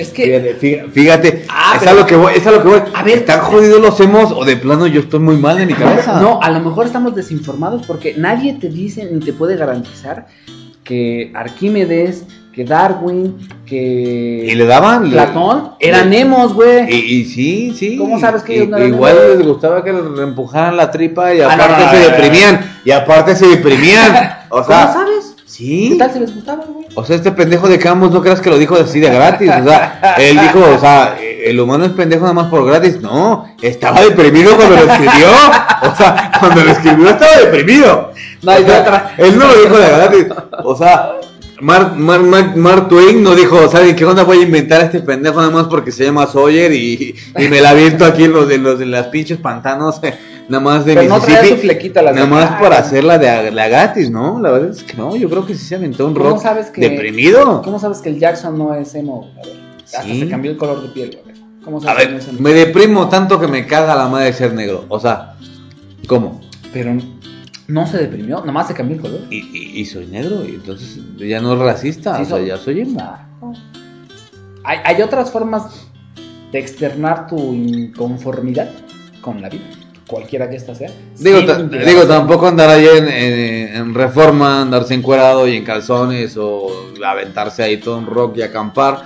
Es que Fíjate, Ah, es pero- a lo que voy, es a lo que voy. A ver. ¿están jodidos los emos o de plano yo estoy muy mal en mi cabeza? No, a lo mejor estamos desinformados porque nadie te dice ni te puede garantizar que Arquímedes, que Darwin, que Y le daban. le- Platón eran le- emos, güey. Y, y sí, sí. ¿Cómo sabes que ellos no eran Igual les gustaba que les empujaran la tripa y Ah, no, aparte no, se deprimían. Y aparte se deprimían. O ¿Cómo sea, ¿Qué tal si les gustaba, güey? O sea, este pendejo de Camus no creas que lo dijo así de gratis. O sea, él dijo, o sea, el humano es pendejo nada más por gratis. No, estaba deprimido cuando lo escribió. O sea, cuando lo escribió estaba deprimido. No, O sea. Él no lo dijo de gratis. O sea, Mark, Mark, Mark, Mark Twain no dijo, ¿saben qué onda? Voy a inventar a este pendejo nada más porque se llama Sawyer y, y me la aviento aquí en los, en los en las pinches pantanos, nada más de Pero no traía su Mississippi. flequita la nada más para hacerla de la gratis, ¿no? La verdad es que no, yo creo que sí se aventó un ¿Cómo rock sabes que- deprimido. ¿Cómo sabes que el Jackson no es emo? A ver, hasta Sí. se cambió el color de piel, güey. ¿Cómo A sabes que no ver, me deprimo tanto que me caga la madre ser negro. O sea, ¿cómo? Pero no se deprimió, nomás se cambió el color. Y, y- y soy negro, y entonces ya no es racista, Sí, o sea, ya soy emo. Hay, hay otras formas de externar tu inconformidad con la vida, cualquiera que ésta sea. Digo, digo tampoco andar ahí en, en- en reforma, andarse encuerado y en calzones o aventarse ahí todo un rock y acampar.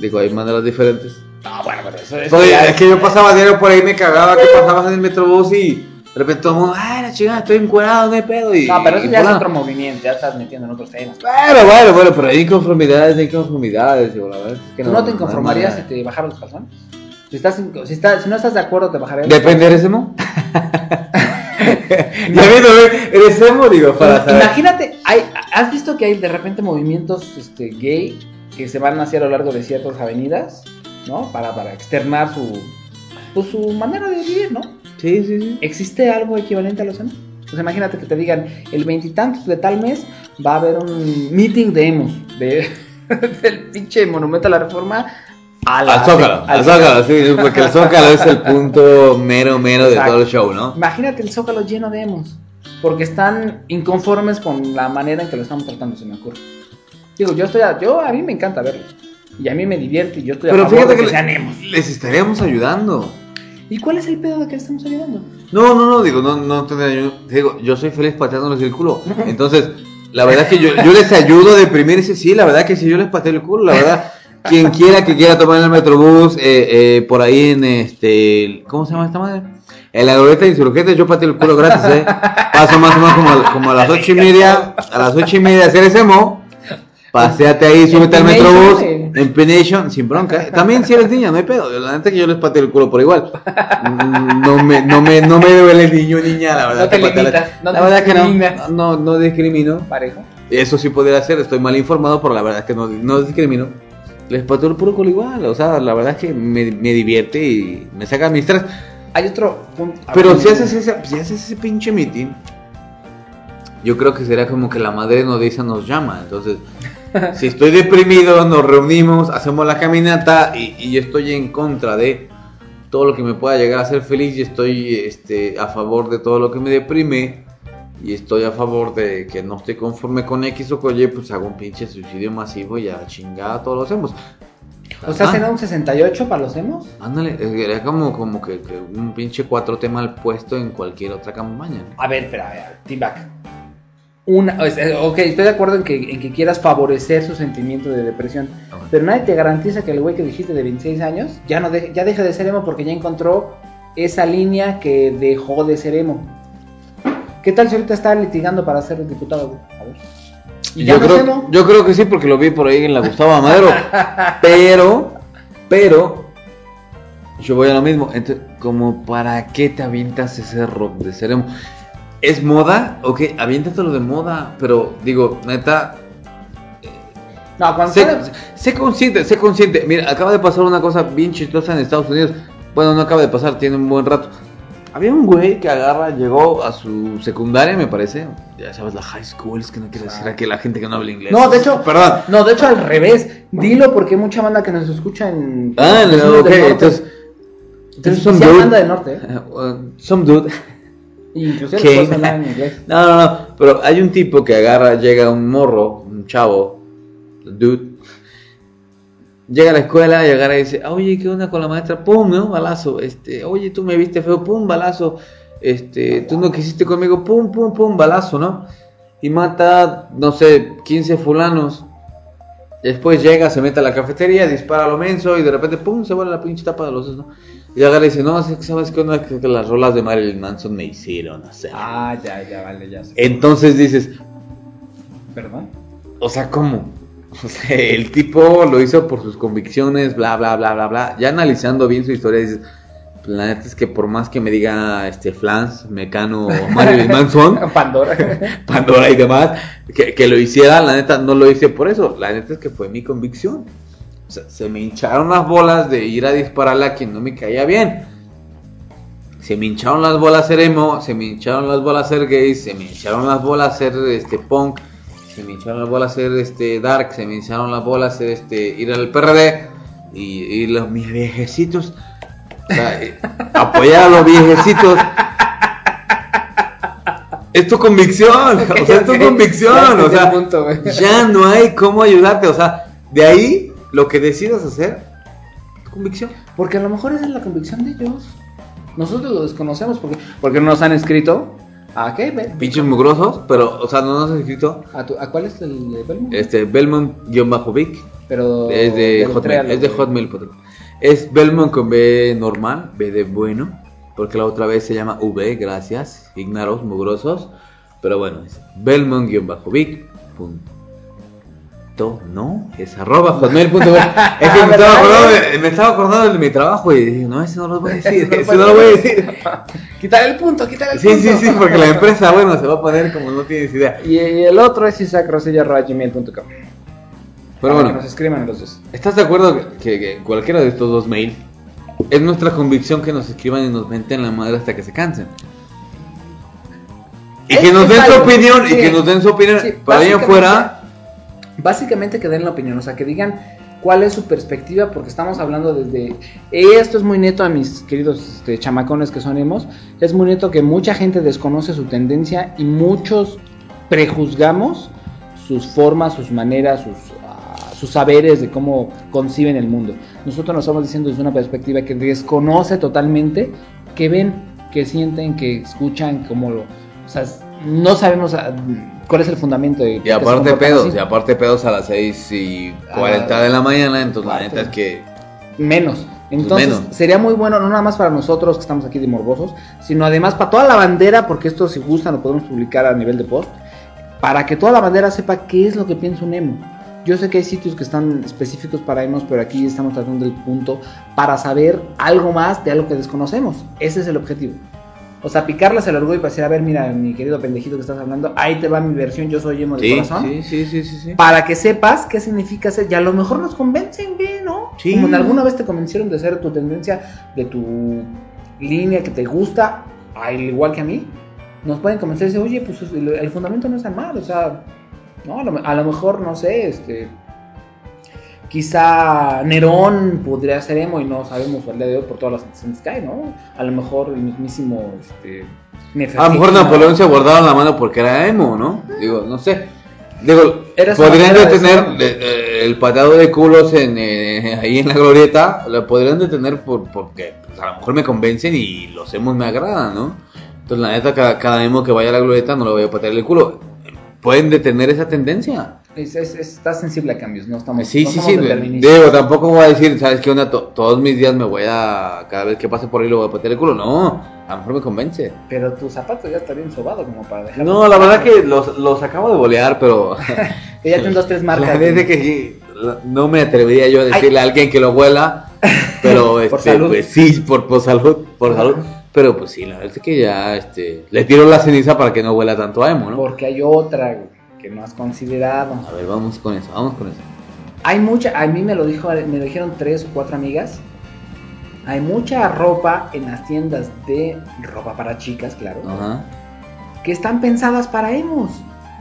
Digo, hay maneras diferentes. No, bueno, pero eso, eso Oye, ya es que yo pasaba diario por ahí, me cagaba que pasabas en el metrobús y de repente todo el mundo, ay, la chingada, estoy encuerado, no hay pedo. Y, No, pero eso ya es otro movimiento, ya estás metiendo en otros temas. Bueno, bueno, bueno, pero hay inconformidades, hay inconformidades, digo, la verdad es que ¿Tú no te inconformarías si te bajaron los calzones? Si, estás, si, estás- si no estás de acuerdo, te los Depende, ¿eres emo? ya viendo, ¿eres emo? Digo, para saber. Imagínate, hay, ¿has visto que hay de repente movimientos este, gay que se van hacia a lo largo de ciertas avenidas, ¿no? Para, para externar su, pues, su manera de vivir, ¿no? Sí, sí, sí. ¿Existe algo equivalente a los emos? Pues imagínate que te digan, el veintitantos de tal mes va a haber un meeting de emos, de, del pinche monumento a la reforma a la- Al Zócalo, al al Zócalo, sí, porque el Zócalo es el punto mero, mero de Exacto. todo el show, ¿no? Imagínate el Zócalo lleno de emos, porque están inconformes con la manera en que lo estamos tratando, se me ocurre. Digo, yo estoy, a, yo a mí me encanta verlo, y a mí me divierte, y yo estoy a Pero favor fíjate de que que sean emos. les estaríamos ayudando. ¿Y cuál es el pedo de que estamos ayudando? No, no, no, digo, no, no yo- Digo, yo soy feliz pateándoles el culo. Entonces, la verdad es que yo, yo les ayudo a deprimirse, sí, la verdad que si yo les pateo el culo, la verdad. Quien quiera que quiera tomar el metrobús, eh, eh, por ahí en este. ¿Cómo se llama esta madre? En la glorieta de insurgentes, yo pateo el culo gratis, ¿eh? Paso más o menos como, a- como a las ocho y media. A las ocho y media, hacer ese emo. Paseate ahí, súbete al metrobús. eh. Empination, sin bronca. También si eres niña, no hay pedo. La neta que yo les pateo el culo por igual. No me, no me, no me duele niño niña, la verdad. No te no la verdad que no, no, no discrimino. Parejo. Eso sí podría ser, estoy mal informado, pero la verdad es que no, no discrimino. Les pateo el puro culo igual, o sea, la verdad es que me, me divierte y me saca mis tres. Hay otro punto. Pero si haces, ese, si haces ese pinche meeting, yo creo que sería como que la madre nodriza nos llama. Entonces, si estoy deprimido, nos reunimos, hacemos la caminata y, y yo estoy en contra de todo lo que me pueda llegar a hacer feliz y estoy este, a favor de todo lo que me deprime y estoy a favor de que no estoy conforme con X o con Y, pues hago un pinche suicidio masivo y a chingada todos lo hacemos. O sea, Ah, ¿será un 68 para los emos? Ándale, era como, como que, que un pinche cuatro tema al puesto en cualquier otra campaña. ¿no? A ver, espera, a ver, T-Back. Una, o sea, ok, estoy de acuerdo en que, en que quieras favorecer su sentimiento de depresión, Ok. pero nadie te garantiza que el güey que dijiste de 26 años ya no de- ya deja de ser emo porque ya encontró esa línea que dejó de ser emo. ¿Qué tal si ahorita está litigando para ser diputado, güey? A ver. ¿Y ya Yo no es creo, emo? yo creo que sí, porque lo vi por ahí en la Gustavo Madero. pero, pero, yo voy a lo mismo. Entonces, como, ¿para qué te avientas ese rock de ser emo? ¿Es moda? Ok, aviéntatelo de moda. Pero, digo, neta, No, cuando sé, sale- sé consciente, sé consciente. Mira, acaba de pasar una cosa bien chistosa en Estados Unidos. Bueno, no acaba de pasar, tiene un buen rato. Había un güey que agarra, llegó a su secundaria, me parece. Ya sabes, la high school, es que no quiero decir aquí a la gente que no habla inglés. No, de hecho, perdón. No, de hecho al revés. Dilo porque hay mucha banda que nos escucha en. Ah, no, ok, entonces. Entonces, some dude- banda del norte. ¿eh? Uh, some dude. Inclusive puedes hablar en inglés. No, no, no, pero hay un tipo que agarra, llega un morro, un chavo, dude, llega a la escuela y agarra y dice, "Ah, oye, ¿qué onda con la maestra? Pum, ¿no? Balazo, este, oye, tú me viste feo, pum, balazo, este, tú no quisiste conmigo, pum, pum, pum, balazo, ¿no? Y mata, no sé, 15 fulanos. Después llega, se mete a la cafetería, dispara a lo menso y de repente, pum, se vuelve la pinche tapa de los sesos, ¿no? Y agarra y dice, no, ¿sabes qué onda? Que que las rolas de Marilyn Manson me hicieron, sea. Ah, ya, ya, vale, ya sé. Entonces dices, ¿Perdón? o sea, ¿cómo? O sea, el tipo lo hizo por sus convicciones, bla, bla, bla, bla, bla. Ya analizando bien su historia, dices, la neta es que por más que me diga este Flans, Mecano Marilyn Manson, Pandora. Pandora y demás, que, que lo hiciera, la neta no lo hice por eso. La neta es que fue mi convicción. O sea, se me hincharon las bolas de ir a dispararle a quien no me caía bien. Se me hincharon las bolas ser emo, se me hincharon las bolas ser gay, se me hincharon las bolas ser este punk, se me hincharon las bolas ser este dark, se me hincharon las bolas ser este ir al PRD y, y los mis viejecitos. O sea, eh, apoyar a los viejecitos. Es tu convicción, o sea, es tu convicción, o sea, punto, ya no hay cómo ayudarte, o sea, de ahí lo que decidas hacer, tu convicción. Porque a lo mejor esa es la convicción de ellos. Nosotros lo desconocemos porque, porque no nos han escrito. ¿A qué? Pinches mugrosos, pero, o sea, no nos has escrito. ¿A, tu- ¿A cuál es el de Belmont? Este, Belmont-Vic, Pero es de Hotmail, es de. Hotmail. Es Belmont con B normal, B de bueno, porque la otra vez se llama V, gracias, ignaros, mugrosos. Pero bueno, es Belmont-Vic. No, es arroba hotmail.com. Es que me estaba, acordando de, me estaba acordando de mi trabajo y dije, no, ese no lo voy a decir, ese no lo voy a decir. Quitar el punto, quitar el Sí, punto. sí, sí, porque la empresa, bueno, se va a poner como no tienes idea. Y el otro es isacrosella.gmail.com. Pero bueno, Que nos escriban los dos. ¿estás de acuerdo que, que cualquiera de estos dos mails es nuestra convicción que nos escriban y nos menten la madre hasta que se cansen? Y Es- que nos den su opinión, y sí. que nos den su opinión. Sí, Para allá afuera, Básicamente que den la opinión, o sea, que digan cuál es su perspectiva, porque estamos hablando desde... Esto es muy neto a mis queridos este, chamacones que son emos, es muy neto que mucha gente desconoce su tendencia y muchos prejuzgamos sus formas, sus maneras, sus, ah, saberes de cómo conciben el mundo. Nosotros nos estamos diciendo desde una perspectiva que desconoce totalmente, que ven, que sienten, que escuchan, cómo lo... no sabemos ah, cuál es el fundamento de... y aparte pedos, y aparte pedos a las 6 y 40 Ah, de la mañana, entonces la neta es que Menos. Entonces, Pues menos. sería muy bueno, no nada más para nosotros que estamos aquí de morbosos, sino además para toda la bandera, porque esto si gustan lo podemos publicar a nivel de post, para que toda la bandera sepa qué es lo que piensa un emo. Yo sé que hay sitios que están específicos para emos, pero aquí estamos tratando el punto para saber algo más de algo que desconocemos. Ese es el objetivo. O sea, picarles el orgullo y decir, a ver, mira, mi querido pendejito que estás hablando, ahí te va mi versión, yo soy emo de sí, corazón sí, sí, sí, sí, sí. para que sepas qué significa ser. Y a lo mejor nos convencen bien, ¿no? Sí. Como en alguna vez te convencieron de ser tu tendencia, de tu línea que te gusta, al igual que a mí. Nos pueden convencer y decir, oye, pues el, el fundamento no es tan mal, o sea, no, a lo, a lo mejor, no sé, este. Quizá Nerón podría ser emo y no sabemos al día de hoy por todas las antecedentes que hay, ¿no? A lo mejor el mismísimo. Este, A lo mejor Napoleón ¿no? se guardaba la mano porque era emo, ¿no? Digo, no sé. Digo, podrían de detener eh, el pateado de culos en, eh, ahí en la glorieta, lo podrían detener por, porque pues, a lo mejor me convencen y los emos me agradan, ¿no? Entonces, la neta, cada, cada emo que vaya a la glorieta no lo voy a patear el culo. Pueden detener esa tendencia. Es, es- es- está sensible a cambios, no estamos. Sí, no sí, sí. Digo, tampoco voy a decir, ¿sabes qué onda? To- todos mis días me voy a. Cada vez que pase por ahí lo voy a patear el culo. No, a lo mejor me convence. Pero tu zapato ya está bien sobado como para dejar. No, la verdad que los, los acabo de bolear, pero. Que ya tienen dos, tres marcas. La es que sí, no me atrevería yo a decirle a alguien que lo huela, pero Por este, salud. pues sí, por, por salud, por salud. Pero pues sí, la verdad es que ya este, le tiro la ceniza para que no huela tanto a emo, ¿no? Porque hay otra que no has considerado. A ver, vamos con eso, vamos con eso. Hay mucha, a mí me lo dijo, me lo dijeron tres o cuatro amigas. hay mucha ropa en las tiendas de ropa para chicas, claro, Ajá. que están pensadas para emos.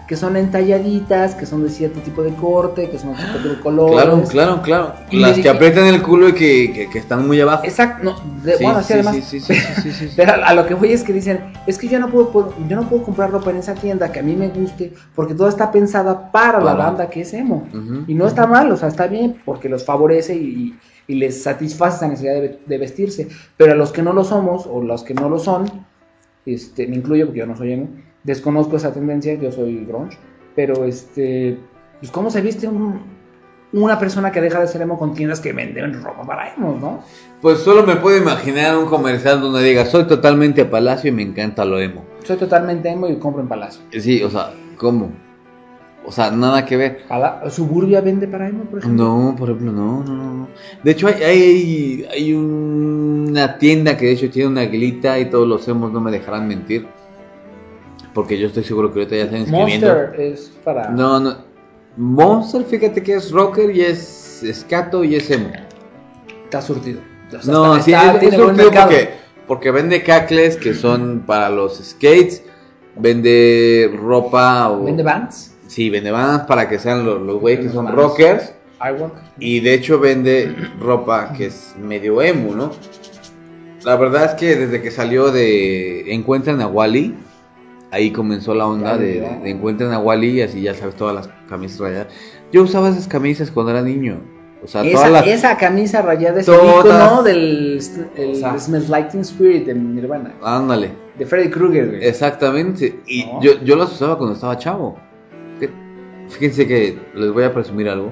Que son entalladitas, que son de cierto tipo de corte, que son de cierto tipo de colores. Claro, claro, claro. Y Las que aprietan el culo y que, que, que están muy abajo. Exacto, no, de- Sí, bueno, sí, sí, además. sí. Pero a lo que voy es que dicen, es que yo no puedo, puedo- yo no puedo comprar ropa en esa tienda que a mí me guste, porque toda está pensada para la banda que es emo. Y no está mal, o sea, está bien, porque los favorece y, y les satisface esa necesidad de, de vestirse. Pero a los que no lo somos, o los que no lo son, este, me incluyo porque yo no soy emo, desconozco esa tendencia, yo soy grunge, pero este, pues cómo se viste un- una persona que deja de ser emo con tiendas que venden ropa para emos, ¿no? Pues solo me puedo imaginar un comercial donde diga, soy totalmente palacio y me encanta lo emo. Soy totalmente emo y compro en Palacio. Sí, o sea, ¿cómo? O sea, nada que ver. ¿Suburbia vende para emo, por ejemplo? No, por ejemplo, no, no, no. no. De hecho, hay, hay, hay una tienda que de hecho tiene una aguilita y todos los emos no me dejarán mentir. Porque yo estoy seguro que ahorita ya están escribiendo. Monster es para... No, no. Monster, fíjate que es rocker y es escato y es emo. Está surtido. O sea, No, está- sí, está- es, surtido porque, porque vende cacles que son para los skates, vende ropa o... ¿Vende Vans? Sí, vende vans para que sean los, los güeyes que son Vans. rockers. Y de hecho vende ropa que es medio emo, ¿no? La verdad es que desde que salió de Encuentran a Wally, ahí comenzó la onda de, ya. de Encuentran a Wally y así ya sabes todas las camisas rayadas. Yo usaba esas camisas cuando era niño. O sea, todas Esa, las... esa camisa rayada es el Todas. icono del el O sea. Smells Like Teen Spirit de Nirvana. Ándale. De Freddy Krueger, güey. Exactamente. Y No. yo, yo las usaba cuando estaba chavo. Fíjense que les voy a presumir algo.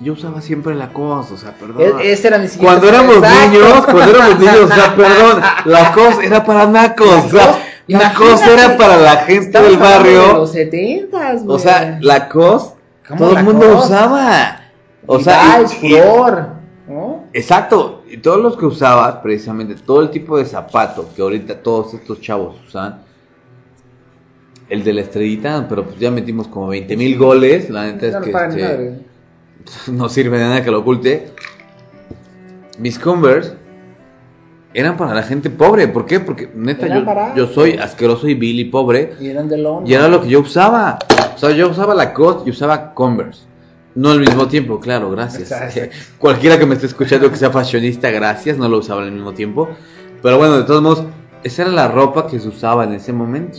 Yo usaba siempre la cosa, o sea, perdón. E- ese era mi Cuando éramos Exacto. niños, cuando éramos niños, o sea, perdón, la cosa era para nacos, o sea, la cosa era para la gente del hablando de barrio, los 70 o sea, la cos, ¿Cómo todo el mundo Lacoste? usaba, o sea, y- Flor, ¿no? exacto, y todos los que usabas, precisamente, todo el tipo de zapato que ahorita todos estos chavos usan, el de la estrellita, pero pues ya metimos como 20 mil goles, la neta es No que este, no sirve de nada que lo oculte. Mis Converse eran para la gente pobre. ¿Por qué? Porque neta yo, para- yo soy asqueroso y vil y pobre. Y eran de lona. Y era lo que yo usaba. O sea, yo usaba Lacoste y usaba Converse. No al mismo tiempo, claro, gracias. Cualquiera que me esté escuchando que sea fashionista, gracias, no lo usaba al mismo tiempo. Pero bueno, de todos modos, esa era la ropa que se usaba en ese momento.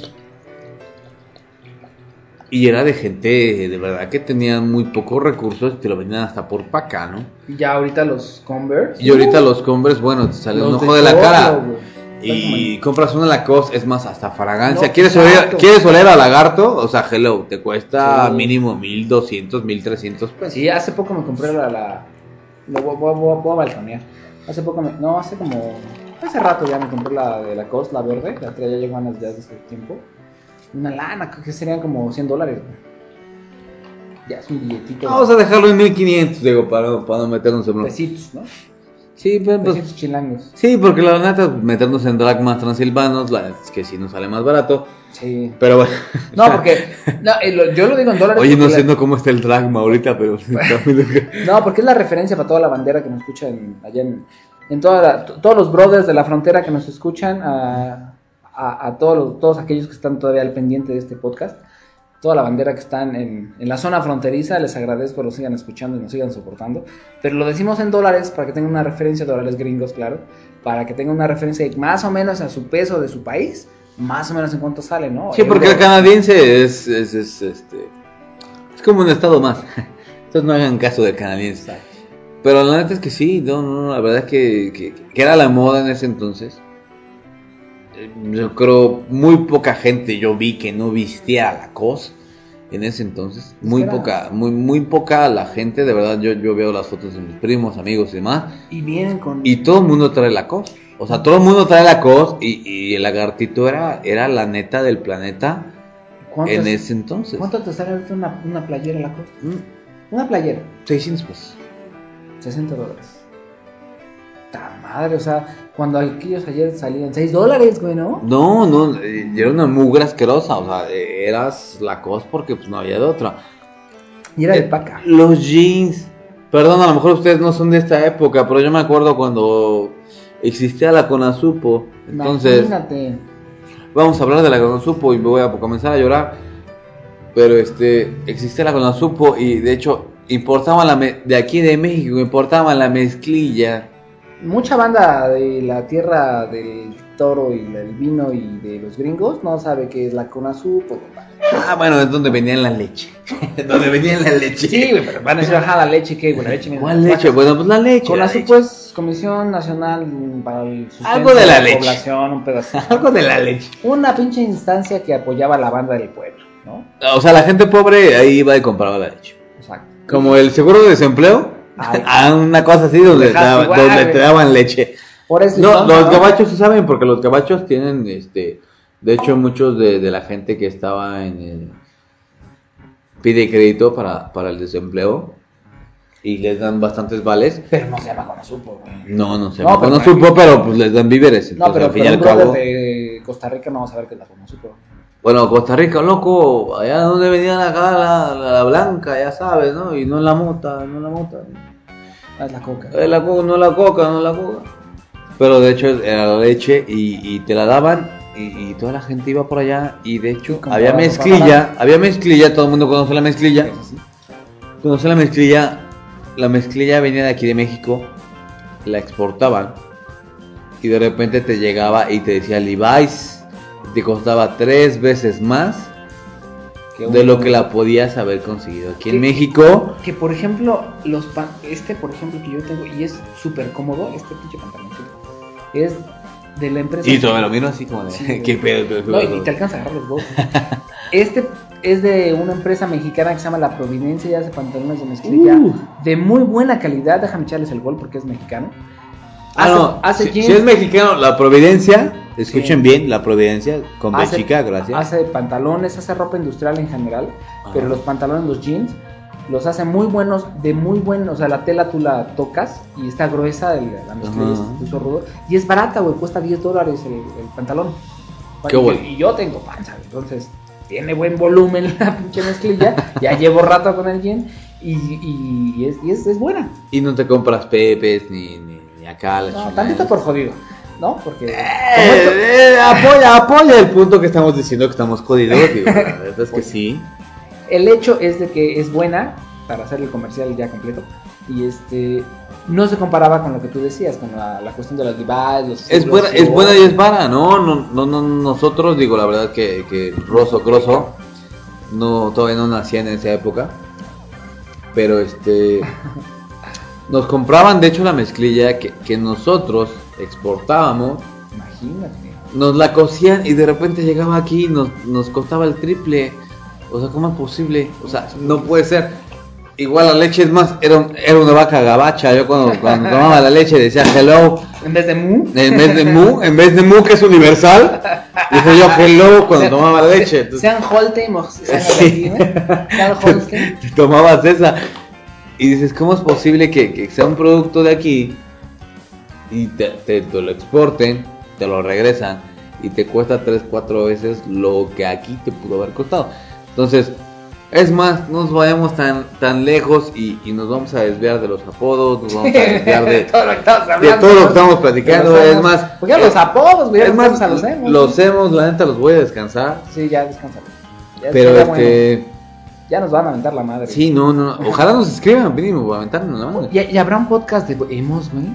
Y era de gente de verdad que tenía muy pocos recursos y te lo vendían hasta por pa' acá, ¿no? Y ya ahorita los Converse. Y ahorita los Converse, bueno, te sale un ojo de la cara. Y compras una Lacoste, es más, hasta fragancia. No, ¿Quieres, oler. ¿Quieres oler a lagarto? O sea, hello, te cuesta Sí. mínimo 1200, 1300 pesos. Sí, hace poco me compré la. la lo voy, voy- voy- voy a balconear. Hace poco me. No, hace como. Hace rato ya me compré la de la COS, la verde. La traía ya ganas ya desde hace tiempo. Una lana, que serían como 100 dólares. Ya es un billetito. Vamos a dejarlo en 1500, digo, para, para no meternos en. Pesitos, ¿no? Sí, pero, pues, Pesitos chilangos. sí, porque la neta, meternos en drag más transilvanos, la es que sí nos sale más barato. Sí. Pero bueno. No, porque. No, eh, lo- yo lo digo en dólares. Oye, no sé la- no cómo está el dragma ahorita, pero. No, porque es la referencia para toda la bandera que nos escucha en- allá en, en toda la- todos los brothers de la frontera que nos escuchan, a, a- a todos, los- todos aquellos que están todavía al pendiente de este podcast, toda la bandera que están en, en la zona fronteriza, les agradezco, lo sigan escuchando y nos sigan soportando, pero lo decimos en dólares para que tengan una referencia, dólares gringos, claro, para que tengan una referencia más o menos a su peso de su país, más o menos en cuánto sale, ¿no? Sí, porque el canadiense es, es, es, este, es como un estado más. Entonces no hagan caso del canadiense. Pero la neta es que sí, no, no, la verdad es que, que, que era la moda en ese entonces. Eh, Yo creo muy poca gente yo vi que no vistía a la cos en ese entonces. Muy poca, muy, muy poca la gente, de verdad yo, yo veo las fotos de mis primos, amigos y demás. Y vienen con... Y todo el mundo trae la cos. O sea, todo el mundo trae la cos y, y el lagartito era, era la neta del planeta ¿cuánto en es- ese entonces. ¿Cuánto te sale ahorita una, una playera la costa? Mm, Una playera. 600 pesos. 60 dólares. Madre, o sea, cuando aquellos ayer salían 6 dólares, güey, ¿no? No, no, eh, era una mugre asquerosa. O sea, eras la cos porque pues no había de otra. Y era de Eh, paca. Los jeans. Perdón, a lo mejor ustedes no son de esta época, pero yo me acuerdo cuando existía la Conasupo. Entonces, Imagínate. vamos a hablar de la Conasupo y me voy a comenzar a llorar. Pero este, existía la Conasupo y de hecho importaban la me- de aquí de México, importaban la mezclilla. Mucha banda de la tierra del toro y del vino y de los gringos no sabe qué es la Conasupo. compadre. Ah, bueno, es donde venían la leche. donde venían la leche. Sí, güey, pero van a decir, ajá, la leche, ¿qué? la leche. ¿Cuál leche? Bueno, pues la leche. la Conasupo leche. es Comisión Nacional para el Sustento Algo de la leche. Población, un pedacito. Algo de la leche. Una pinche instancia que apoyaba a la banda del pueblo, ¿no? O sea, la gente pobre ahí iba y compraba la leche. Exacto. Como el seguro de desempleo. Ay. Ah, una cosa así donde, daba- igual, donde te daban leche. Por eso No, ¿no? los ¿no? gabachos sí saben, porque los gabachos tienen, este, de hecho muchos de, de la gente que estaba en el, pide crédito para, para el desempleo y les dan bastantes vales. Pero no se llama Conasupo, güey. No, no sé, No, no, pero no tranquilo. supo, pero pues les dan víveres. No, pero, al fin y al cabo, de Costa Rica no va a saber qué es la Conasupo. bueno, Costa Rica, loco, allá donde venía acá la, la, la blanca, ya sabes, ¿no? Y no la mota, no la mota. Ah, es la coca. Eh, la co- no la coca, no la coca. Pero de hecho era la leche y, y te la daban y, y toda la gente iba por allá y de hecho había mezclilla, había mezclilla, todo el mundo conoce la mezclilla. Es. Conoce la mezclilla, la mezclilla venía de aquí de México, la exportaban y de repente te llegaba y te decía Levi's, te costaba tres veces más de lo que la podías haber conseguido aquí en. México. Que por ejemplo, los pan- este por ejemplo que yo tengo y es súper cómodo, este pinche pantaloncito, es de la empresa. Y lo miro así como de, Sí. ¿qué pedo? No, y pedo?". te alcanza a agarrar los huevos. Este es de una empresa mexicana que se llama La Providencia y hace pantalones de mezclilla Uh. de muy buena calidad. Déjame echarles el gol porque es mexicano. Ah, Hace- no, hace si, jeans, si es mexicano, la Providencia, escuchen bien, la Providencia, con Hace- chica, gracias. hace pantalones, hace ropa industrial en general, Ajá. pero los pantalones, los jeans, los hace muy buenos, de muy buenos, o sea, la tela tú la tocas y está gruesa, el- la mezclilla Ajá. es incluso rudo, y es barata, güey, cuesta 10 dólares el, el pantalón. Qué y, bueno. y yo tengo panza, entonces tiene buen volumen la pinche mezclilla, ya llevo rato con el jean y, y- y es, y es, es buena. Y no te compras pepes ni, ni, No, tantito por jodido, ¿no? Porque... Eh, eh, apoya, apoya el punto que estamos diciendo que estamos jodidos, digo, la verdad es que sí. El hecho es de que es buena, para hacer el comercial ya completo, y este no se comparaba con lo que tú decías, con la, la cuestión de los Levi's, los Es buena, es buena y es vara, ¿no? No, no, no nosotros, digo, la verdad que, que Rosso Grosso no, todavía no nacía en esa época. Pero este. Nos compraban, de hecho, la mezclilla que, que nosotros exportábamos. Imagínate. Nos la cosían y de repente llegaba aquí y nos, nos costaba el triple. O sea, ¿cómo es posible? O sea, no puede ser. Igual la leche es más, era, un- era una vaca gabacha. Yo cuando, cuando tomaba la leche decía hello. En vez de mu, En vez de mu, en vez de mu que es universal, dije yo hello cuando tomaba leche. Entonces, sean Holstein o sean Sí. Sean Holstein. tomabas esa. Y dices, ¿cómo es posible que, que sea un producto de aquí y te, te- te lo exporten, te lo regresan y te cuesta 3, 4 veces lo que aquí te pudo haber costado? Entonces, es más, no nos vayamos tan, tan lejos y, y nos vamos a desviar de los apodos, nos vamos a desviar de, todo lo que estamos de hablando. todo lo que estamos de los platicando. Es más, ya los apodos, güey, es los más, a los emos. los hemos, la neta los voy a descansar. Sí, ya descansamos. Ya, Pero bueno, este, ya nos van a aventar la madre. sí, no, no, ojalá nos escriban, mínimo, aventarnos la. ¿Y, y habrá un podcast de emos, güey?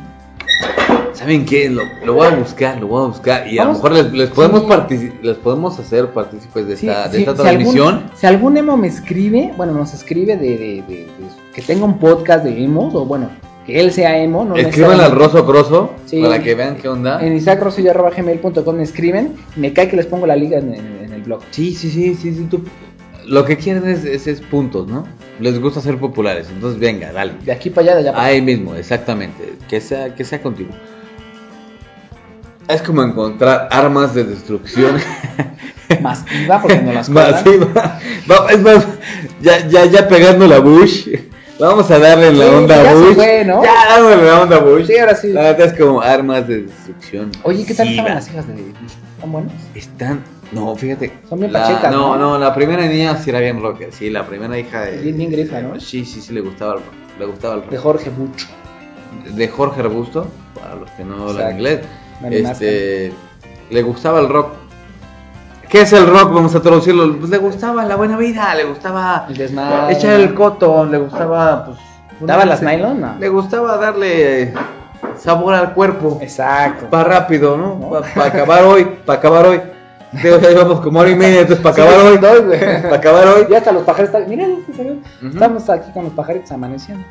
¿Saben qué? Lo, lo voy a buscar, lo voy a buscar y a lo mejor les, les podemos Sí. les podemos hacer partícipes de Sí, esta, de sí, esta si transmisión. Algún, si algún emo me escribe, bueno, nos escribe de, de- de- de- que tenga un podcast de emos, o bueno, que él sea emo, no Escriban al Rosso Crosso Sí. para que vean qué onda. En isacrosillo.gmail.com me escriben, me cae que les pongo la liga en, en- en el blog. Sí, sí, sí, sí, sí. tú- Lo que quieren es, es, es puntos, ¿no? Les gusta ser populares, entonces venga, dale. De aquí para allá, de allá para Ahí mismo, exactamente. Que sea, que sea contigo. Es como encontrar armas de destrucción. Masiva, porque no las. Masiva. Va- es más, ya, ya, ya pegando la Bush. Vamos a darle la onda ya Bush. fue, ¿no? Ya dándole la onda Bush. Sí, ahora sí. La neta es como armas de destrucción. Oye, ¿qué tal estaban las hijas de ¿Están buenas? Están. No, fíjate. Son bien la- no, ¿no? no, la primera niña sí era bien rocker. Sí, la primera hija de. Bien- bien ¿no? Sí, sí, sí, le gustaba el rock. Le gustaba el rock. De Jorge Bucho. de Jorge Arbusto, para los que no hablan inglés, este, le gustaba el rock. ¿Qué es el rock? Vamos a traducirlo. Pues le gustaba la buena vida, le gustaba El desmadre. echar el coto, le gustaba, pues. ¿Daba las nylon? No. Le gustaba darle sabor al cuerpo. Exacto. Para rápido, ¿no? ¿No? Para acabar hoy, para acabar hoy. Digo, ya llevamos como hora y media, entonces para acabar hoy, para acabar hoy. Ya hasta los pajaritos están. Miren, estamos aquí con los pajaritos amaneciendo.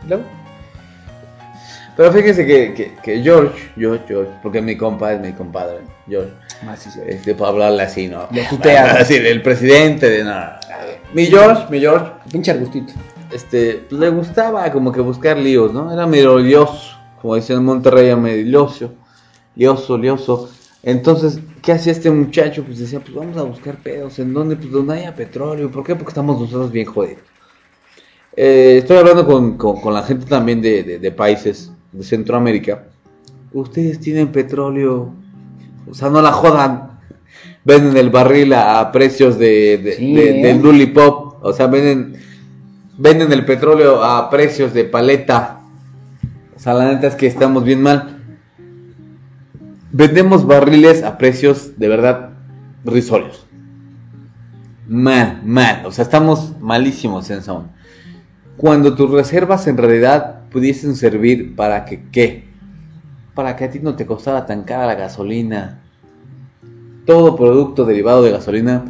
Pero fíjense que, que, que George, George, George, porque mi compa es mi compadre, George, Ah, sí, sí. este, para hablarle así, ¿no? Le tuteas. Así, el presidente de nada. Mi George, mi George, Pinche arbustito. este, pues le gustaba como que buscar líos, ¿no? Era medio lioso, como decían en Monterrey, medio lioso, lioso, lioso. Entonces, ¿qué hacía este muchacho? Pues decía, pues vamos a buscar pedos, ¿en dónde? Pues donde haya petróleo, ¿por qué? Porque estamos nosotros bien jodidos. Eh, estoy hablando con, con- con la gente también de, de- de países de Centroamérica. Ustedes tienen petróleo, o sea, no la jodan. Venden el barril a, a precios de, de, Sí, de- ¿eh? del lollipop, o sea, venden, venden el petróleo a precios de paleta. O sea, la neta es que estamos bien mal. Vendemos barriles a precios de verdad risorios. Mal, mal. O sea, estamos malísimos en zona. Cuando tus reservas en realidad pudiesen servir para que, ¿qué? Para que a ti no te costara tan cara la gasolina. Todo producto derivado de gasolina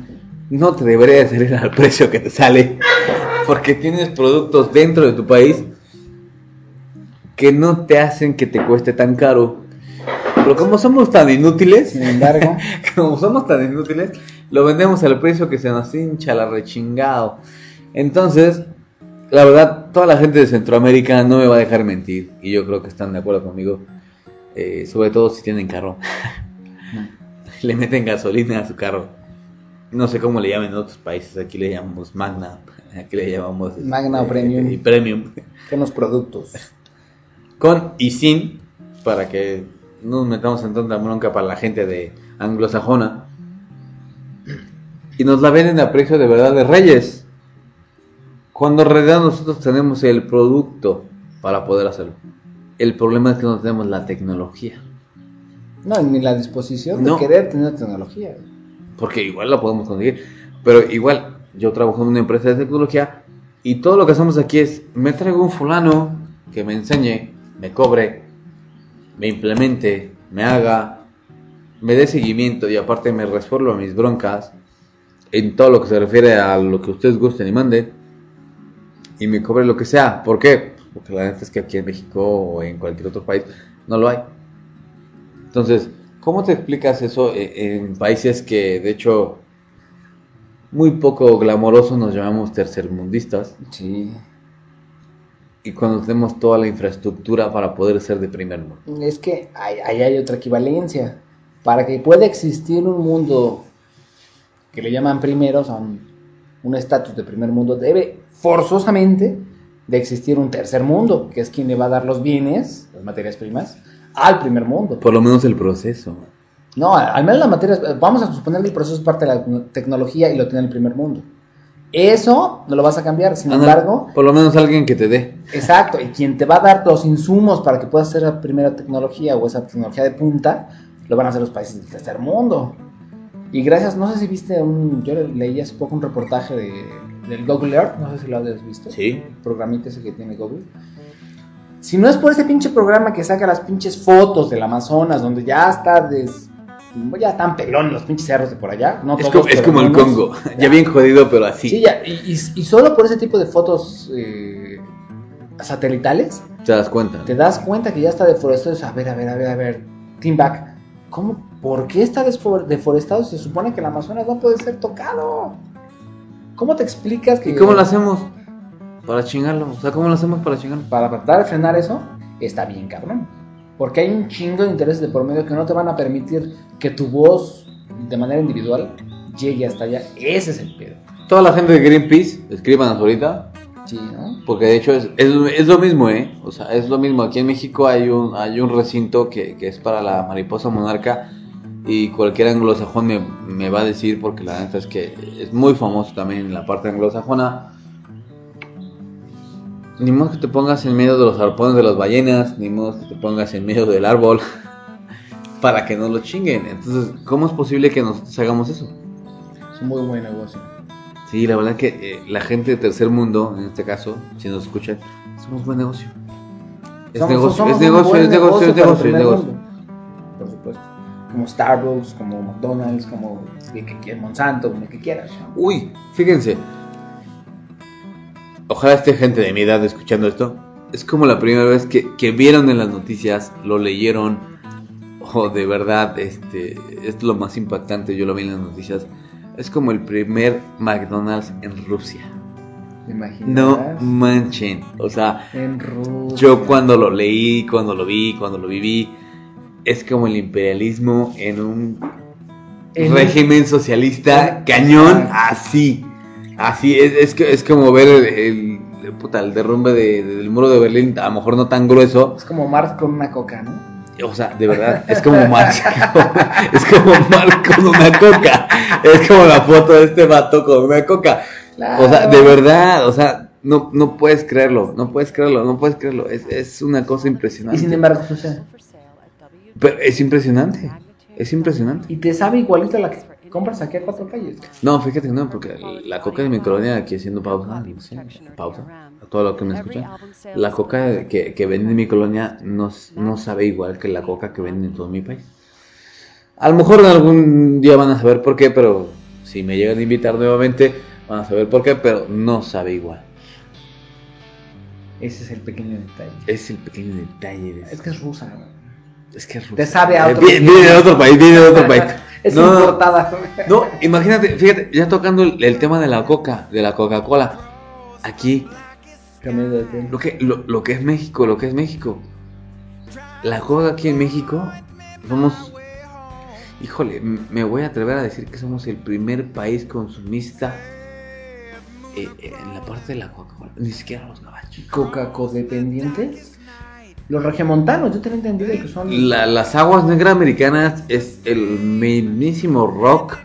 no te debería de salir al precio que te sale. Porque tienes productos dentro de tu país que no te hacen que te cueste tan caro. Pero como somos tan inútiles, Sin embargo, como somos tan inútiles, lo vendemos al precio que se nos hincha la rechingado. Entonces, la verdad, toda la gente de Centroamérica no me va a dejar mentir. Y yo creo que están de acuerdo conmigo. eh, sobre todo si tienen carro. le meten gasolina a su carro. No sé cómo le llaman en otros países. Aquí le llamamos Magna. Aquí le llamamos Magna o este, Premium. Y Premium. son los productos. Con y sin. Para que no nos metamos en tanta bronca para la gente de anglosajona. Y nos la venden a precio de verdad de reyes. Cuando en realidad nosotros tenemos el producto para poder hacerlo. El problema es que no tenemos la tecnología. No, ni la disposición No. de querer tener tecnología. Porque igual la podemos conseguir. Pero igual, yo trabajo en una empresa de tecnología y todo lo que hacemos aquí es, me traigo un fulano que me enseñe, me cobre, me implemente, me haga, me dé seguimiento y aparte me resuelva mis broncas en todo lo que se refiere a lo que ustedes gusten y manden y me cobre lo que sea. ¿Por qué? Porque la neta es que aquí en México o en cualquier otro país no lo hay. Entonces, ¿cómo te explicas eso e- en países que de hecho muy poco glamorosos nos llamamos tercermundistas Sí. Y cuando tenemos toda la infraestructura para poder ser de primer mundo? Es que ahí hay otra equivalencia. Para que pueda existir un mundo que le llaman primero, o sea, un un estatus de primer mundo, debe forzosamente de existir un tercer mundo, que es quien le va a dar los bienes, las materias primas, al primer mundo. Por lo menos el proceso. No, al menos las materias, vamos a suponer que el proceso es parte de la tecnología y lo tiene el primer mundo. Eso no lo vas a cambiar, sin embargo, por lo menos alguien que te dé. Exacto, y quien te va a dar los insumos para que puedas hacer la primera tecnología o esa tecnología de punta, lo van a hacer los países del tercer mundo. Y gracias, no sé si viste un, yo leí hace poco un reportaje de, del Google Earth, no sé si lo has visto. Sí. El programita ese que tiene Google. Si no es por ese pinche programa que saca las pinches fotos del Amazonas, donde ya está des- ya están pelón los pinches cerros de por allá. No Es, todos, como, es como el. Congo, ya Ya. bien jodido, pero así. Sí, ya, y, y- y solo por ese tipo de fotos eh, satelitales, Te das cuenta. te das cuenta que ya está deforestado. A ver, a ver, a ver, a ver, Team Back, ¿cómo, ¿por qué está deforestado? si Se supone que el Amazonas no puede ser tocado. ¿Cómo te explicas que ¿Y cómo lo hacemos? Para chingarlo. O sea, ¿cómo lo hacemos para chingarlo? para tratar de frenar eso está bien cabrón? Porque hay un chingo de intereses de por medio que no te van a permitir que tu voz de manera individual llegue hasta allá. Ese es el pedo. Toda la gente de Greenpeace, escríbanos ahorita. Sí, ¿no? Porque de hecho es, es, es lo mismo, ¿eh? O sea, es lo mismo. Aquí en México hay un, hay un recinto que, que es para la mariposa monarca. Y cualquier anglosajón me, me va a decir, porque la neta es que es muy famoso también en la parte anglosajona. Ni modo que te pongas en medio de los arpones de las ballenas, ni modo que te pongas en medio del árbol para que no lo chinguen. Entonces, ¿cómo es posible que nosotros hagamos eso? Es un muy buen negocio. Sí, la verdad que eh, la gente de tercer mundo, en este caso, si nos escuchan, es un buen negocio. Es Somos- negocio, somos es negocio, es negocio, es negocio, es negocio. Por supuesto. Como Starbucks, como McDonald's, como el que Monsanto, como el que quieras. Uy, fíjense. Ojalá esté gente de mi edad escuchando esto. Es como la primera vez que, que vieron en las noticias, lo leyeron, o de verdad, este, es lo más impactante, yo lo vi en las noticias. Es como el primer McDonald's en Rusia. ¿Te No manchen. O sea, En Rusia. yo cuando lo leí, cuando lo vi, cuando lo viví, es como el imperialismo en un En- régimen socialista cañón así. Así es, es, que, es como ver el, el- el- puta, el derrumbe de- del muro de Berlín, a lo mejor no tan grueso. Es como Marx con una coca, ¿no? O sea, de verdad, es como Marx. es como Marx con una coca. Es como la foto de este vato con una coca. O sea, de verdad, o sea, no, no puedes creerlo, no puedes creerlo, no puedes creerlo. Es, es una cosa Y impresionante. sin embargo sucede. Pero es impresionante, es impresionante. Y te sabe igualito a la que compras aquí a cuatro calles. No, fíjate que no, porque la coca de mi colonia, aquí haciendo pausa, sí, pausa, a todo lo que me escuchan, la coca que, que venden en mi colonia no, no sabe igual que la coca que venden en todo mi país. A lo mejor en algún día van a saber por qué, pero si me llegan a invitar nuevamente, van a saber por qué, pero no sabe igual. Ese es el pequeño detalle. Es el pequeño detalle de Es que es rusa. Es que es rusa. Te sabe a Eh, otro Viene, viene de otro país, viene de otro país. Es No, importada. No, imagínate, fíjate, ya tocando el, el tema de la coca, de la Coca-Cola. Aquí, lo que, lo, lo que es México, lo que es México. La coca aquí en México, somos, híjole, me voy a atrever a decir que somos el primer país consumista eh, eh, en la parte de la Coca-Cola. Ni siquiera los gabachos. Coca codependientes. Los regiomontanos, yo tenía entendido que son. La- las aguas negras americanas es el mismísimo rock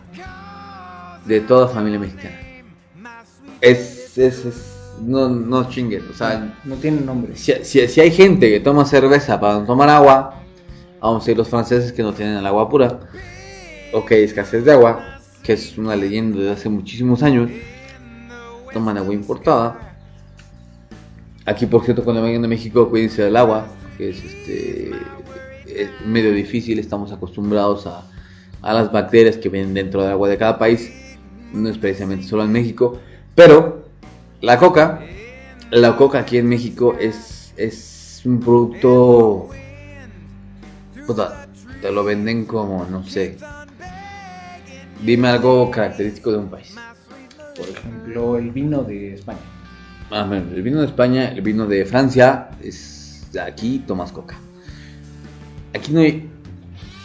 de toda familia mexicana. Es, es, es- no, no chinguen, o sea, No tienen nombre. si, si- si hay gente que toma cerveza para no tomar agua, vamos a decir los franceses que no tienen el agua pura, ok, escasez de agua, que es una leyenda de hace muchísimos años, toman agua importada. Aquí, por cierto, cuando vengan de México, cuídense del agua, que es este es medio difícil, estamos acostumbrados a, a las bacterias que vienen dentro del agua de cada país, no es precisamente solo en México, pero la coca, la coca aquí en México es, es un producto, puta, te lo venden como, no sé, dime algo característico de un país. Por ejemplo, el vino de España. Ah, bueno, el vino de España, el vino de Francia, es de aquí tomas coca. Aquí no hay,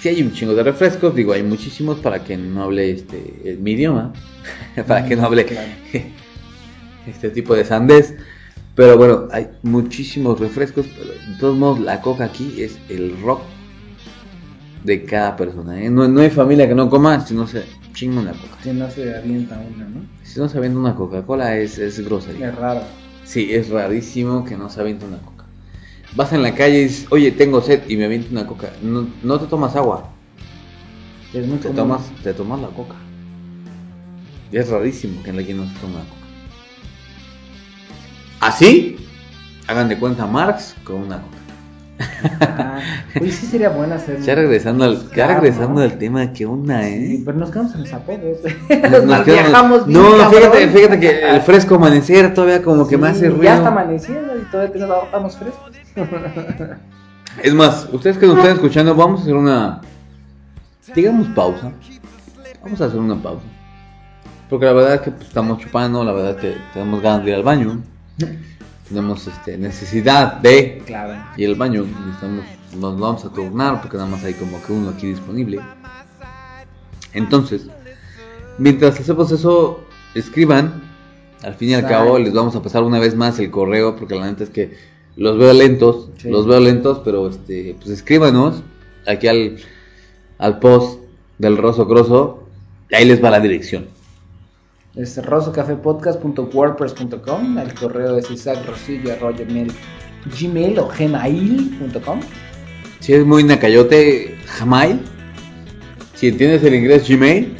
sí hay un chingo de refrescos, digo, hay muchísimos para que no hable este, mi idioma, para que no hable Claro. este tipo de sandés. Pero bueno, hay muchísimos refrescos, pero de todos modos la coca aquí es el rock de cada persona. ¿eh? No, no hay familia que no coma si no se chinga una coca. Si no se avienta una, ¿no? Si no se avienta una Coca-Cola es, es grosería. Es raro. Sí, es rarísimo que no se aviente una coca. Vas en la calle y dices, oye, tengo sed y me aviento una coca. No, no te tomas agua, Es muy te común. tomas, te tomas la coca. Y es rarísimo que alguien no se tome la coca. Así, hagan de cuenta Marx con una coca. Ah, oye, sí sería bueno hacer. Ya regresando al, ya regresando ¿no? al tema, ¿qué onda, Sí, eh? pero nos quedamos en los apodos. Nos- Nos quedamos- viajamos bien, No, fíjate, fíjate que el fresco amanecer todavía como que me hace ruido. Ya está amaneciendo y todavía tenemos- estamos frescos. Es más, ustedes que nos están escuchando, vamos a hacer una. Digamos pausa. Vamos a hacer una pausa. Porque la verdad es que pues, estamos chupando, la verdad es que tenemos ganas de ir al baño. Tenemos este, necesidad de Claro. ir al baño. Necesitamos, nos vamos a turnar porque nada más hay como que uno aquí disponible. Entonces, mientras hacemos eso, escriban. Al fin y al Exacto. cabo, les vamos a pasar una vez más el correo porque la neta es que los veo lentos, Sí. los veo lentos, pero este, pues escríbanos aquí al, al post del Roso Grosso, y ahí les va la dirección. Es rosocafepodcast.wordpress.com. El correo es isaac.rosillo.gmail o gmail.com. Si es muy nacayote, Gmail. Si entiendes el inglés, Gmail.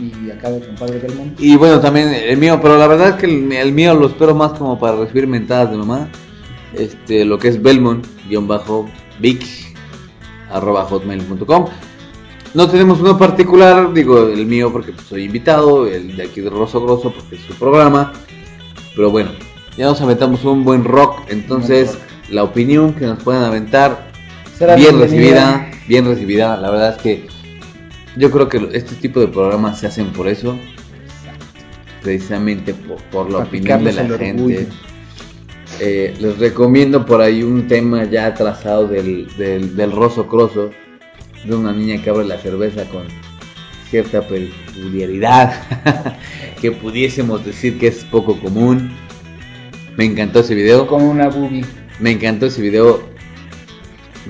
Y acá de compadre Belmont. Y bueno, también el mío, pero la verdad es que el, el mío lo espero más como para recibir mentadas de mamá. Este, lo que es Belmont-Vic arroba hotmail.com. No tenemos uno particular, digo el mío porque soy invitado, el de aquí de Rosso Grosso porque es su programa. Pero bueno, ya nos aventamos un buen rock, entonces Buen rock. la opinión que nos pueden aventar, Será bien bienvenida. recibida, bien recibida. La verdad es que yo creo que este tipo de programas se hacen por eso, precisamente por, por la opinión de la gente. Eh, les recomiendo por ahí un tema ya trazado del, del, del Rosso Crosso, de una niña que abre la cerveza con cierta peculiaridad que pudiésemos decir que es poco común. Me encantó ese video, Como una boobie. me encantó ese video.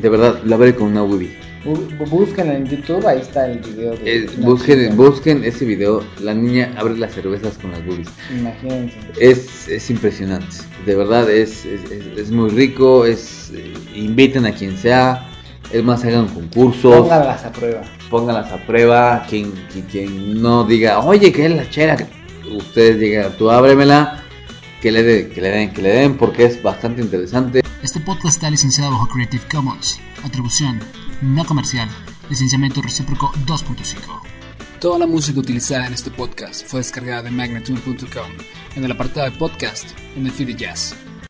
De verdad, la veré con una Woody. Bu- Búsquenla en YouTube, ahí está el video. De Eh, busquen, busquen ese video, la niña abre las cervezas con las boobies. Imagínense. Es, es impresionante, de verdad es, es, es- es muy rico, es eh, inviten a quien sea, es más hagan concursos, Pónganlas a prueba. pónganlas a prueba, quien, quien, quien no diga, oye, que es la chera, ustedes digan, tú ábremela, que le, de- que le den, que le den, porque es bastante interesante. Este podcast está licenciado bajo Creative Commons. Atribución no comercial. Licenciamiento recíproco 2.5. Toda la música utilizada en este podcast fue descargada de magnatune.com en el apartado de podcast en el feed de jazz.